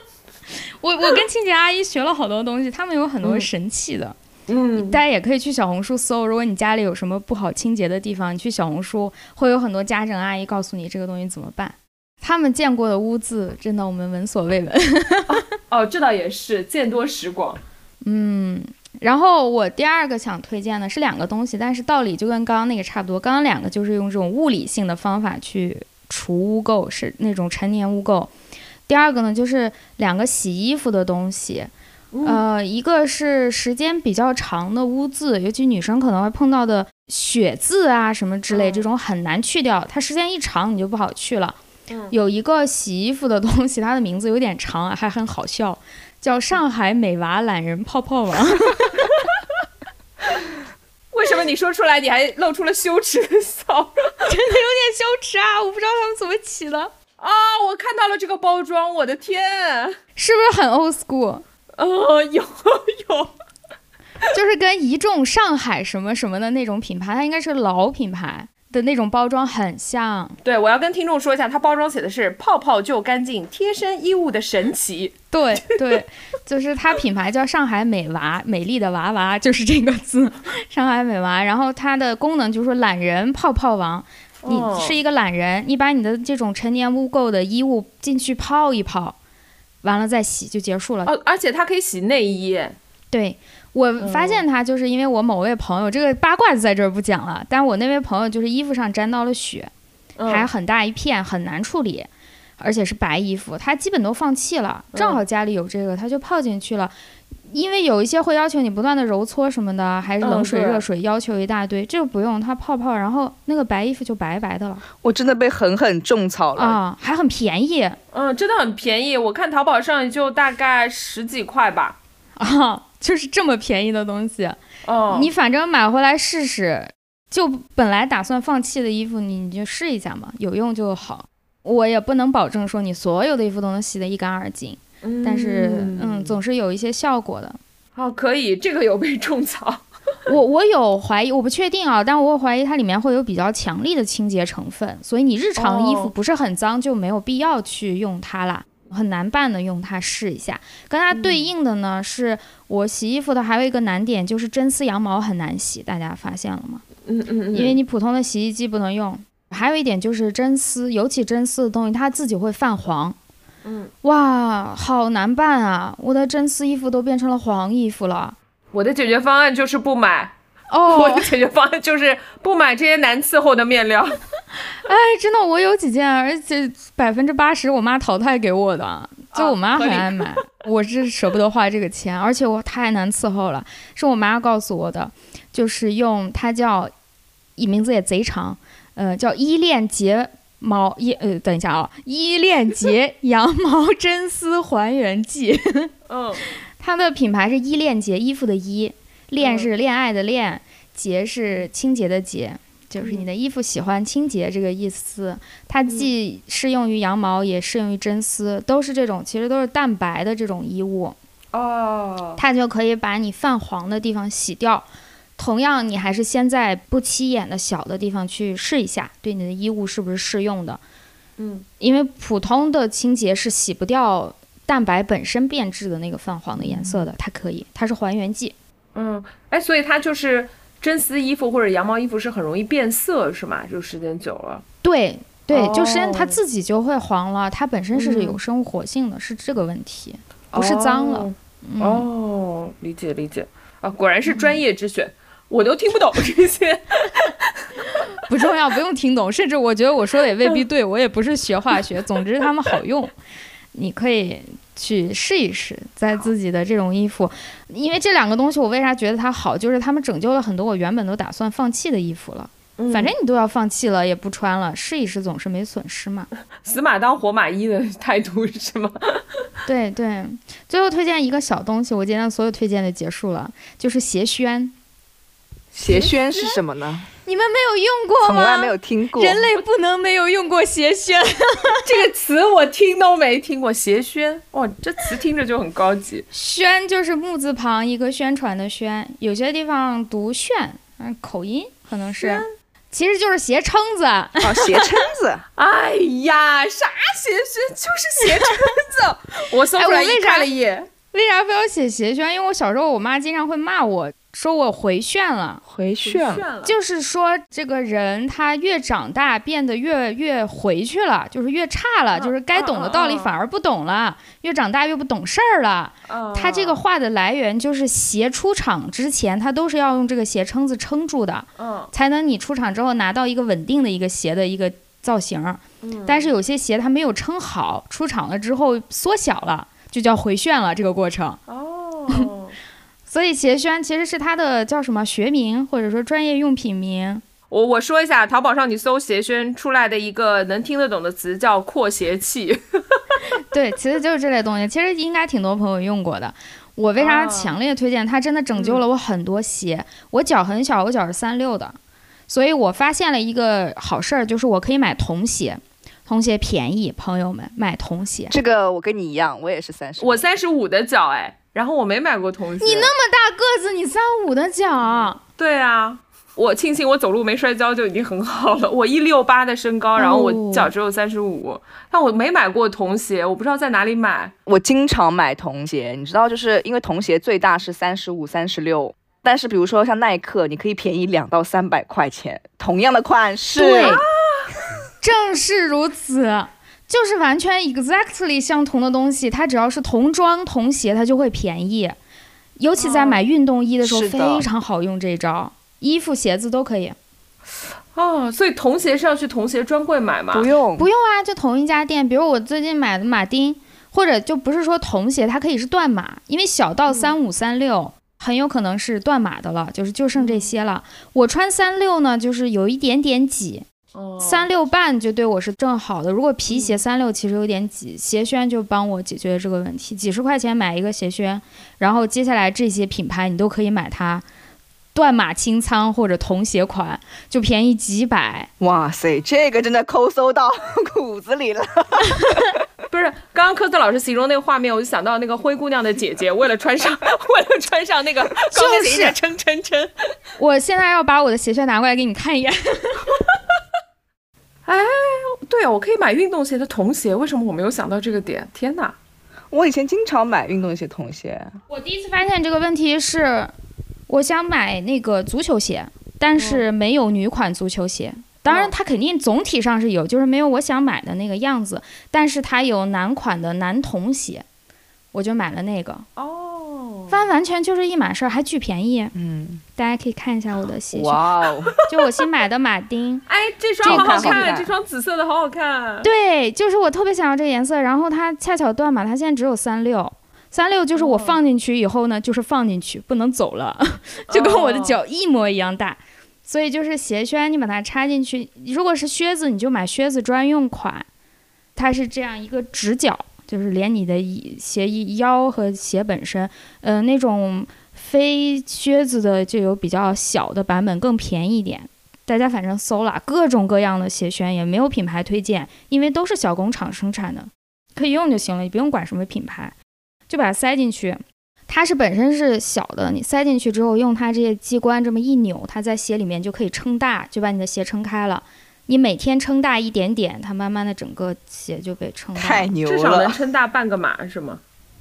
S2: [laughs] 我我跟清洁阿姨学了好多东西，他们有很多神器的，
S1: 嗯，
S2: 大家也可以去小红书搜，如果你家里有什么不好清洁的地方，你去小红书会有很多家政阿姨告诉你这个东西怎么办。他们见过的污渍，真的我们闻所未闻。[laughs]
S1: 哦，这倒也是，见多识广。
S2: 嗯，然后我第二个想推荐的是两个东西，但是道理就跟刚刚那个差不多。刚刚两个就是用这种物理性的方法去除污垢，是那种陈年污垢。第二个呢，就是两个洗衣服的东西。呃，一个是时间比较长的污渍，尤其女生可能会碰到的血渍啊什么之类，这种很难去掉。它时间一长，你就不好去了。有一个洗衣服的东西，它的名字有点长，还很好笑，叫上海美娃懒人泡泡王。[laughs]
S1: 为什么你说出来你还露出了羞耻的笑容？[laughs]
S2: 真的有点羞耻啊！我不知道他们怎么起的
S1: 啊！我看到了这个包装，我的天，
S2: 是不是很 old school？
S1: 呃，有有，
S2: 就是跟一众上海什么什么的那种品牌，它应该是老品牌。的那种包装很像，
S1: 对我要跟听众说一下，它包装写的是“泡泡就干净，贴身衣物的神奇”。
S2: 对对，就是它品牌叫上海美娃，美丽的娃娃就是这个字，[laughs] 上海美娃。然后它的功能就是说懒人泡泡王，你是一个懒人，你把你的这种陈年污垢的衣物进去泡一泡，完了再洗就结束了。
S1: 哦，而且它可以洗内衣。
S2: 对。我发现他就是因为我某位朋友，这个八卦就在这儿不讲了。但我那位朋友就是衣服上沾到了血，还很大一片，很难处理，而且是白衣服，他基本都放弃了。正好家里有这个，他就泡进去了。因为有一些会要求你不断的揉搓什么的，还是冷水热水，要求一大堆，这个不用，他泡泡，然后那个白衣服就白白的了。
S3: 我真的被狠狠种草了
S2: 啊，还很便宜，
S1: 嗯，真的很便宜，我看淘宝上也就大概十几块吧。
S2: 啊。就是这么便宜的东西，哦，你反正买回来试试，就本来打算放弃的衣服，你你就试一下嘛，有用就好。我也不能保证说你所有的衣服都能洗得一干二净，但是嗯，总是有一些效果的。
S1: 哦，可以，这个有被种草。
S2: 我我有怀疑，我不确定啊，但我怀疑它里面会有比较强力的清洁成分，所以你日常的衣服不是很脏就没有必要去用它啦。很难办的，用它试一下。跟它对应的呢，是我洗衣服的还有一个难点，就是真丝羊毛很难洗，大家发现了吗？
S1: 嗯嗯。
S2: 因为你普通的洗衣机不能用。还有一点就是真丝，尤其真丝的东西，它自己会泛黄。
S1: 嗯。
S2: 哇，好难办啊！我的真丝衣服都变成了黄衣服了。
S1: 我的解决方案就是不买。
S2: 哦。[laughs]
S1: 我的解决方案就是不买这些难伺候的面料。[laughs]
S2: 哎，真的，我有几件，而且百分之八十我妈淘汰给我的，就我妈很爱买，[laughs] 我是舍不得花这个钱，而且我太难伺候了，是我妈告诉我的，就是用它叫，名字也贼长，呃，叫依恋睫毛依，呃，等一下啊，依恋洁羊毛真丝还原剂，
S1: 嗯，
S2: 它的品牌是依恋洁，衣服的依，恋是恋爱的恋，洁是清洁的洁。就是你的衣服喜欢清洁这个意思，它既适用于羊毛，也适用于真丝，都是这种，其实都是蛋白的这种衣物。
S1: 哦，
S2: 它就可以把你泛黄的地方洗掉。同样，你还是先在不起眼的小的地方去试一下，对你的衣物是不是适用的。
S1: 嗯，
S2: 因为普通的清洁是洗不掉蛋白本身变质的那个泛黄的颜色的，它可以，它是还原剂。
S1: 嗯，哎，所以它就是。真丝衣服或者羊毛衣服是很容易变色，是吗？就时间久了，
S2: 对对，就时间它自己就会黄了，它本身是有生物活性的，是这个问题，不是脏了。
S1: 哦，理解理解啊，果然是专业之选，我都听不懂这些，[laughs]
S2: 不重要，不用听懂，甚至我觉得我说的也未必对，我也不是学化学，总之它们好用，你可以。去试一试，在自己的这种衣服，因为这两个东西，我为啥觉得它好，就是他们拯救了很多我原本都打算放弃的衣服了。反正你都要放弃了，也不穿了，试一试总是没损失嘛。
S1: 死马当活马医的态度是吗？[laughs]
S2: 对对。最后推荐一个小东西，我今天所有推荐的结束了，就是鞋楦。
S3: 鞋楦是什么呢？
S2: 你们没有用过
S3: 吗？从来没有听过。
S2: 人类不能没有用过鞋楦 [laughs]
S1: 这个词，我听都没听过。鞋楦，哇，这词听着就很高级。
S2: 宣就是木字旁一个宣传的宣，有些地方读炫，嗯，口音可能是，其实就是鞋撑子。
S3: 哦，鞋撑子。[laughs]
S1: 哎呀，啥鞋楦就是鞋撑子。[laughs] 我搜出来一看了一眼，
S2: 为啥非要写鞋楦？因为我小时候我妈经常会骂我。说我回旋了，
S3: 回旋
S1: 了，
S2: 就是说这个人他越长大变得越越回去了，就是越差了，就是该懂的道理反而不懂了，越长大越不懂事儿了。他这个话的来源就是鞋出厂之前，他都是要用这个鞋撑子撑住的，才能你出厂之后拿到一个稳定的一个鞋的一个造型。但是有些鞋它没有撑好，出厂了之后缩小了，就叫回旋了这个过程。
S1: 哦。
S2: 所以鞋楦其实是它的叫什么学名，或者说专业用品名。
S1: 我我说一下，淘宝上你搜鞋楦出来的一个能听得懂的词叫扩鞋器。[laughs]
S2: 对，其实就是这类东西，其实应该挺多朋友用过的。我为啥强烈推荐它？真的拯救了我很多鞋。我脚很小，我脚是三六的，所以我发现了一个好事儿，就是我可以买童鞋，童鞋便宜。朋友们，买童鞋。
S3: 这个我跟你一样，我也是三十，
S1: 我三十五的脚，哎。然后我没买过童鞋。
S2: 你那么大个子，你三五的脚。
S1: 对啊，我庆幸我走路没摔跤就已经很好了。[laughs] 我一六八的身高，然后我脚只有三十五，但我没买过童鞋，我不知道在哪里买。
S3: 我经常买童鞋，你知道，就是因为童鞋最大是三十五、三十六，但是比如说像耐克，你可以便宜两到三百块钱，同样的款式。
S2: 对，正是如此。就是完全 exactly 相同的东西，它只要是童装童鞋，它就会便宜。尤其在买运动衣的时候非常好用这一招，衣服、鞋子都可以。
S1: 哦，所以童鞋是要去童鞋专柜买吗？
S3: 不用
S2: 不用啊，就同一家店。比如我最近买的马丁，或者就不是说童鞋，它可以是断码，因为小到三五三六。很有可能是断码的了，就是就剩这些了。我穿三六呢，就是有一点点挤，
S1: 哦
S2: 三六半就对我是正好的。如果皮鞋三六其实有点挤，鞋楦就帮我解决了这个问题。几十块钱买一个鞋楦，然后接下来这些品牌你都可以买它断码清仓或者童鞋款，就便宜几百。
S3: 哇塞，这个真的抠搜到 [laughs] 骨子里了。[laughs]
S1: 不是，刚刚科特老师形容那个画面，我就想到那个灰姑娘的姐姐，为了穿上，[laughs] 为了穿上那个高跟鞋，撑撑撑。
S2: 我现在要把我的鞋楦拿过来给你看一眼。
S1: 哎，对啊，我可以买运动鞋的童鞋，为什么我没有想到这个点？天哪！
S3: 我以前经常买运动鞋、童鞋，
S2: 我第一次发现这个问题是，我想买那个足球鞋，但是没有女款足球鞋。当然，它肯定总体上是有，就是没有我想买的那个样子。但是它有男款的男童鞋，我就买了那个。
S1: 哦，
S2: 完完全就是一码事儿，还巨便宜。
S3: 嗯，
S2: 大家可以看一下我的鞋楦，
S3: 哇哦，[laughs]
S2: 就我新买的马丁。
S1: 哎，这双好好看，
S3: 这个好看
S1: 这双紫色的好好看。
S2: 对，就是我特别想要这个颜色，然后它恰巧断码，它现在只有三六。三六就是我放进去以后呢，就是放进去，不能走了，[laughs] 就跟我的脚一模一样大。所以就是鞋楦，你把它插进去，如果是靴子，你就买靴子专用款，它是这样一个直角，就是连你的鞋腰和鞋本身，呃，那种非靴子的就有比较小的版本，更便宜一点。大家反正搜了各种各样的鞋楦，也没有品牌推荐，因为都是小工厂生产的，可以用就行了，你不用管什么品牌，就把它塞进去。它是本身是小的，你塞进去之后，用它这些机关这么一扭，它在鞋里面就可以撑大，就把你的鞋撑开了。你每天撑大一点点，它慢慢的整个鞋就被撑大了。
S3: 太牛
S1: 至少能
S3: 了！
S1: 撑大半个码是吗？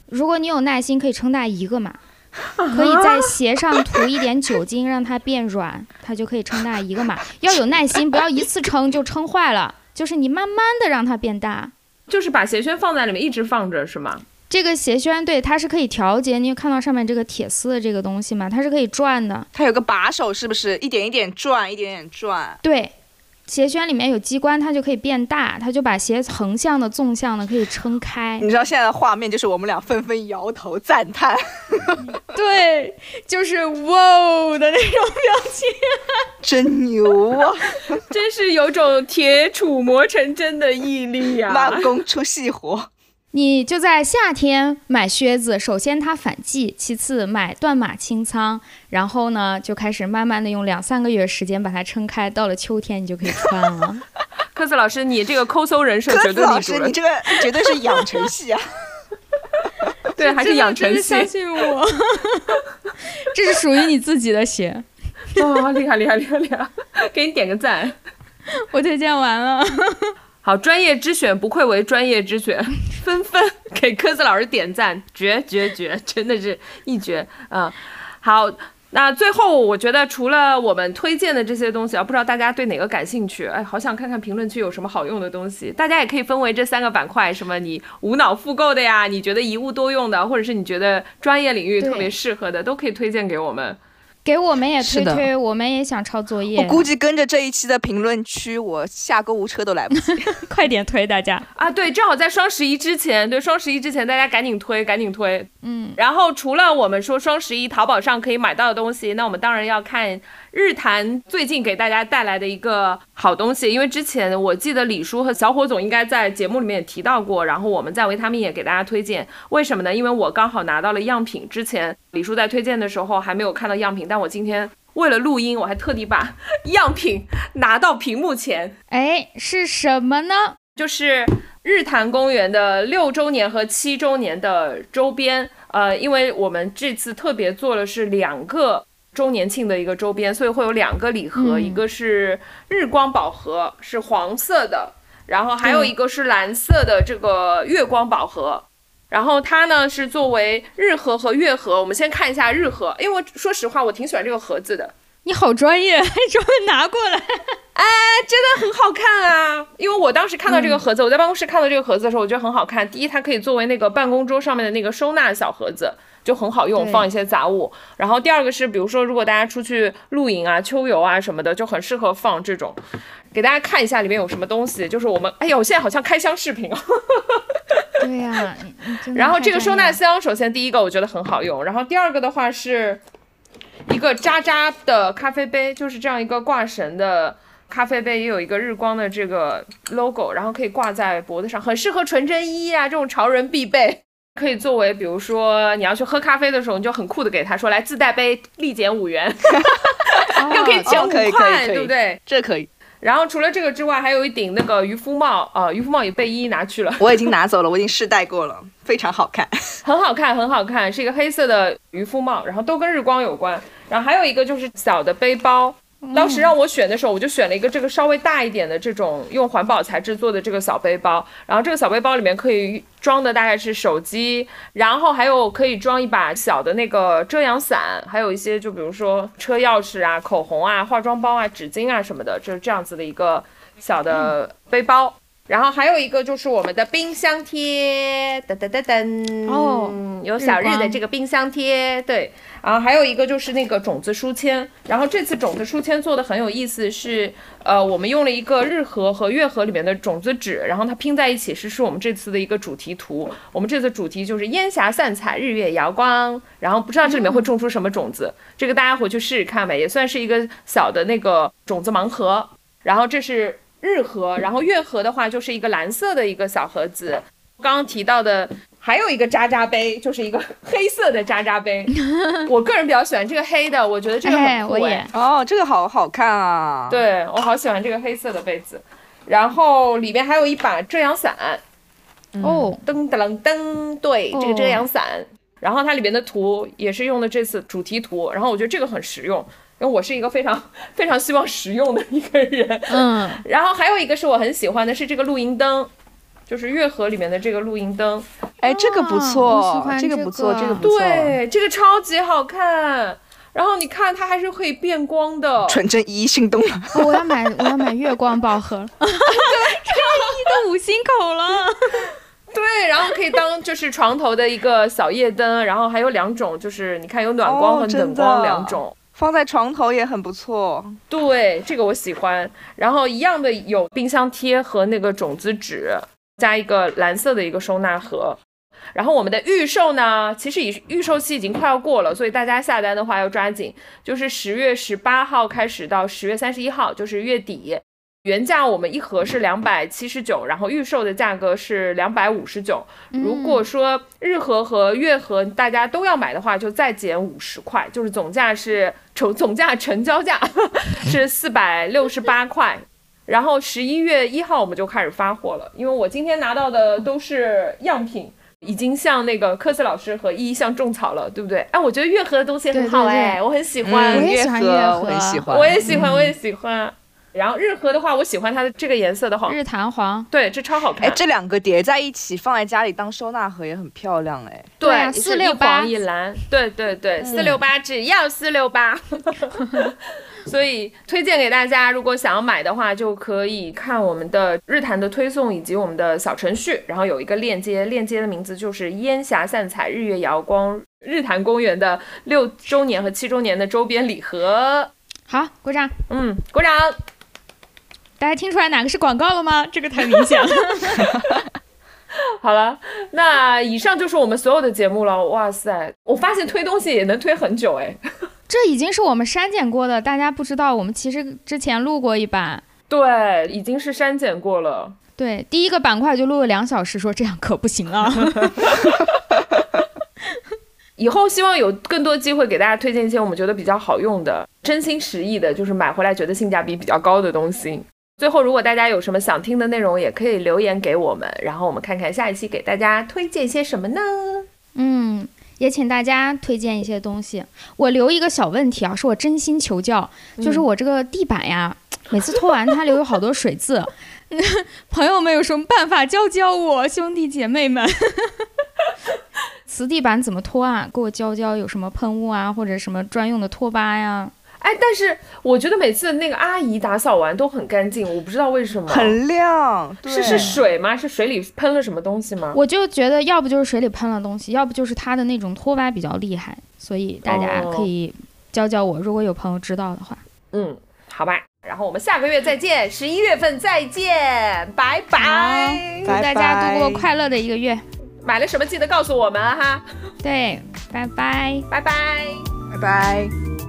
S2: 如果你有耐心，可以撑大一个码，[laughs] 可以在鞋上涂一点酒精，让它变软，它就可以撑大一个码。[laughs] 要有耐心，不要一次撑就撑坏了，就是你慢慢的让它变大。
S1: 就是把鞋楦放在里面一直放着是吗？
S2: 这个鞋楦对它是可以调节，你有看到上面这个铁丝的这个东西吗？它是可以转的。
S3: 它有个把手，是不是一点一点转，一点点转？
S2: 对，鞋楦里面有机关，它就可以变大，它就把鞋横向的、纵向的可以撑开
S3: 你。知道现在的画面就是我们俩纷纷摇头赞叹。[laughs]
S2: 对，就是哇的那种表情。[laughs]
S3: 真牛啊！
S1: 真是有种铁杵磨成针的毅力呀、
S3: 慢工出细活。
S2: 你就在夏天买靴子，首先它反季，其次买断码清仓，然后呢就开始慢慢的用两三个月时间把它撑开，到了秋天你就可以穿了。[laughs]
S1: 科斯老师，你这个抠搜人设
S3: 鸽
S1: 绝
S3: 子老师，
S1: 对立住了
S3: 你，这个绝对是养成系啊！
S1: 对，还是养成系
S2: 相信我，这是属于你自己的鞋。
S1: 哇，[laughs] 厉害厉害厉害厉害，[laughs] 给你点个赞。
S2: 我推荐完了。
S1: 好，专业之选不愧为专业之选，[laughs] 纷纷给科子老师点赞，绝绝绝，真的是一绝。嗯，好，那最后我觉得除了我们推荐的这些东西啊，不知道大家对哪个感兴趣？哎，好想看看评论区有什么好用的东西。大家也可以分为这三个板块，什么你无脑复购的呀，你觉得一物多用的，或者是你觉得专业领域特别适合的，都可以推荐给我们。
S2: 给我们也推推，我们也想抄作业。
S3: 我估计跟着这一期的评论区，我下购物车都来不及。[laughs] [laughs]
S2: 快点推大家。
S1: 啊，对，正好在双十一之前，对，双十一之前大家赶紧推，赶紧推。
S2: 嗯，
S1: 然后除了我们说双十一淘宝上可以买到的东西，那我们当然要看日坛最近给大家带来的一个好东西，因为之前我记得李叔和小伙总应该在节目里面也提到过，然后我们在维他命也给大家推荐。为什么呢？因为我刚好拿到了样品，之前李叔在推荐的时候还没有看到样品，但我今天为了录音，我还特地把 [laughs] 样品拿到屏幕前。
S2: 哎，是什么呢？
S1: 就是日坛公园的六周年和七周年的周边。呃，因为我们这次特别做的是两个周年庆的一个周边，所以会有两个礼盒，
S2: 嗯
S1: 一个是日光宝盒，是黄色的，然后还有一个是蓝色的这个月光宝盒。然后它呢是作为日盒和月盒，我们先看一下日盒，因为我说实话，我挺喜欢这个盒子的。
S2: 你好专业，还专门拿过来。
S1: 真的很好看啊！因为我当时看到这个盒子，我在办公室看到这个盒子的时候，我觉得很好看。第一，它可以作为那个办公桌上面的那个收纳小盒子，就很好用，放一些杂物。然后第二个是，比如说如果大家出去露营啊、秋游啊什么的，就很适合放这种。给大家看一下里面有什么东西，就是我们，哎呀，我现在好像开箱视频哦。
S2: 对呀、
S1: 然后这个收纳箱，首先第一个我觉得很好用，然后第二个的话是一个渣渣的咖啡杯，就是这样一个挂绳的咖啡杯，也有一个日光的这个 logo，然后可以挂在脖子上，很适合纯真衣啊这种潮人必备。可以作为，比如说你要去喝咖啡的时候，你就很酷的给他说来自带杯立减五元，[laughs] 又可以减五
S3: 哦可以可以
S1: 块，对不对？
S3: 这可以，
S1: 然后除了这个之外，还有一顶那个渔夫帽啊、渔夫帽也被一一拿去了。
S3: 我已经拿走了，我已经试戴过了，非常好看。[laughs]
S1: 很好看，很好看，是一个黑色的渔夫帽，然后都跟日光有关。然后还有一个就是小的背包，当时让我选的时候，我就选了一个这个稍微大一点的这种用环保材质做的这个小背包。然后这个小背包里面可以装的大概是手机，然后还有可以装一把小的那个遮阳伞，还有一些就比如说车钥匙啊、口红啊、化妆包啊、纸巾啊什么的，就是这样子的一个小的背包。然后还有一个就是我们的冰箱贴，噔噔噔噔，
S2: 哦
S1: 有小日的这个冰箱贴，对。然后还有一个就是那个种子书签，然后这次种子书签做的很有意思是，呃，我们用了一个日盒和月盒里面的种子纸，然后它拼在一起是是我们这次的一个主题图。我们这次主题就是烟霞散彩，日月瑶光，然后不知道这里面会种出什么种子，这个大家回去试试看呗，也算是一个小的那个种子盲盒。然后这是日盒，然后月盒的话就是一个蓝色的一个小盒子。刚刚提到的还有一个渣渣杯，就是一个黑色的渣渣杯。[laughs] 我个人比较喜欢这个黑的，我觉得这个
S2: 哎，
S1: 很酷哎
S2: 我也。
S3: 哦，这个好好看啊！，
S1: 对我好喜欢这个黑色的杯子。然后里面还有一把遮阳伞，
S2: 哦，
S1: 噔噔噔，对，这个遮阳伞。然后它里面的图也是用的这次主题图，然后我觉得这个很实用，因为我是一个非常非常希望实用的一个人。
S2: 嗯，[laughs]
S1: 然后还有一个是我很喜欢的是这个露营灯，就是月河里面的这个露营灯。
S3: 哎，这个不错，
S2: 欢这
S3: 这个不错，这个不错。，
S1: 对，这个超级好看。然后你看它还是可以变光的，
S3: 纯真一心动了。
S2: 哦我要买我要买月光宝盒了，[laughs] 这一的五星口了。
S1: 对，然后可以当就是床头的一个小夜灯，然后还有两种，就是你看有暖光和冷光
S3: 的
S1: 两种。
S3: 放在床头也很不错。
S1: 对，这个我喜欢。然后一样的有冰箱贴和那个种子纸，加一个蓝色的一个收纳盒。然后我们的预售呢，其实已预售期已经快要过了，所以大家下单的话要抓紧，就是十月十八号开始到十月三十一号，就是月底。原价我们一盒是两百七十九，然后预售的价格是两百五十九。如果说日盒和月盒大家都要买的话，就再减五十块，就是总价是成总价成交价 [laughs] 是四百六十八块。然后十一月一号我们就开始发货了，因为我今天拿到的都是样品，已经向那个科斯老师和一一向种草了，对不对？哎，我觉得月盒的东西很好
S2: 对对对
S1: 哎，我很喜欢
S3: 月
S2: 盒
S3: 我很喜欢。
S1: 我也喜欢，我也喜欢。然后日和的话，我喜欢它的这个颜色的黄，
S2: 日弹黄，
S1: 对，这超好看。
S3: 哎，这两个叠在一起放在家里当收纳盒也很漂亮哎。
S2: 对啊
S1: 是
S2: 468
S1: 一黄一蓝，对对对，四六八只要四六八。[laughs] 所以推荐给大家，如果想要买的话，就可以看我们的日坛的推送以及我们的小程序，然后有一个链接，链接的名字就是“烟霞散彩，日月瑶光”日坛公园的六周年和七周年的周边礼盒。
S2: 好，鼓掌。
S1: 嗯，鼓掌。
S2: 大家听出来哪个是广告了吗？[laughs] 这个太明显了。
S1: 好了，那以上就是我们所有的节目了。哇塞，我发现推东西也能推很久哎。
S2: 这已经是我们删减过的，大家不知道，我们其实之前录过一版。
S1: 对，已经是删减过了。
S2: 对，第一个板块就录了两小时，说这样可不行啊。[laughs]
S1: 以后希望有更多机会给大家推荐一些我们觉得比较好用的、真心实意的，就是买回来觉得性价比比较高的东西。最后，如果大家有什么想听的内容，也可以留言给我们，然后我们看看下一期给大家推荐些什么呢？
S2: 嗯，也请大家推荐一些东西。我留一个小问题啊，是我真心求教，就是我这个地板呀，[laughs] 每次拖完它留有好多水渍，[laughs] 朋友们有什么办法教教我，兄弟姐妹们？[laughs] 瓷地板怎么拖啊？给我教教，有什么喷雾啊，或者什么专用的拖把呀？
S1: 哎，但是我觉得每次那个阿姨打扫完都很干净，我不知道为什么。
S3: 很亮，
S1: 是是水吗？是水里喷了什么东西吗？
S2: 我就觉得要不就是水里喷了东西，要不就是它的那种拖把比较厉害，所以大家可以教教我，如果有朋友知道的话。
S1: 嗯，好吧。然后我们下个月再见，十一月份再见，拜拜！
S2: 祝大家度过快乐的一个月。
S1: 买了什么记得告诉我们哈。
S2: 对，拜拜，
S1: 拜拜，
S3: 拜拜。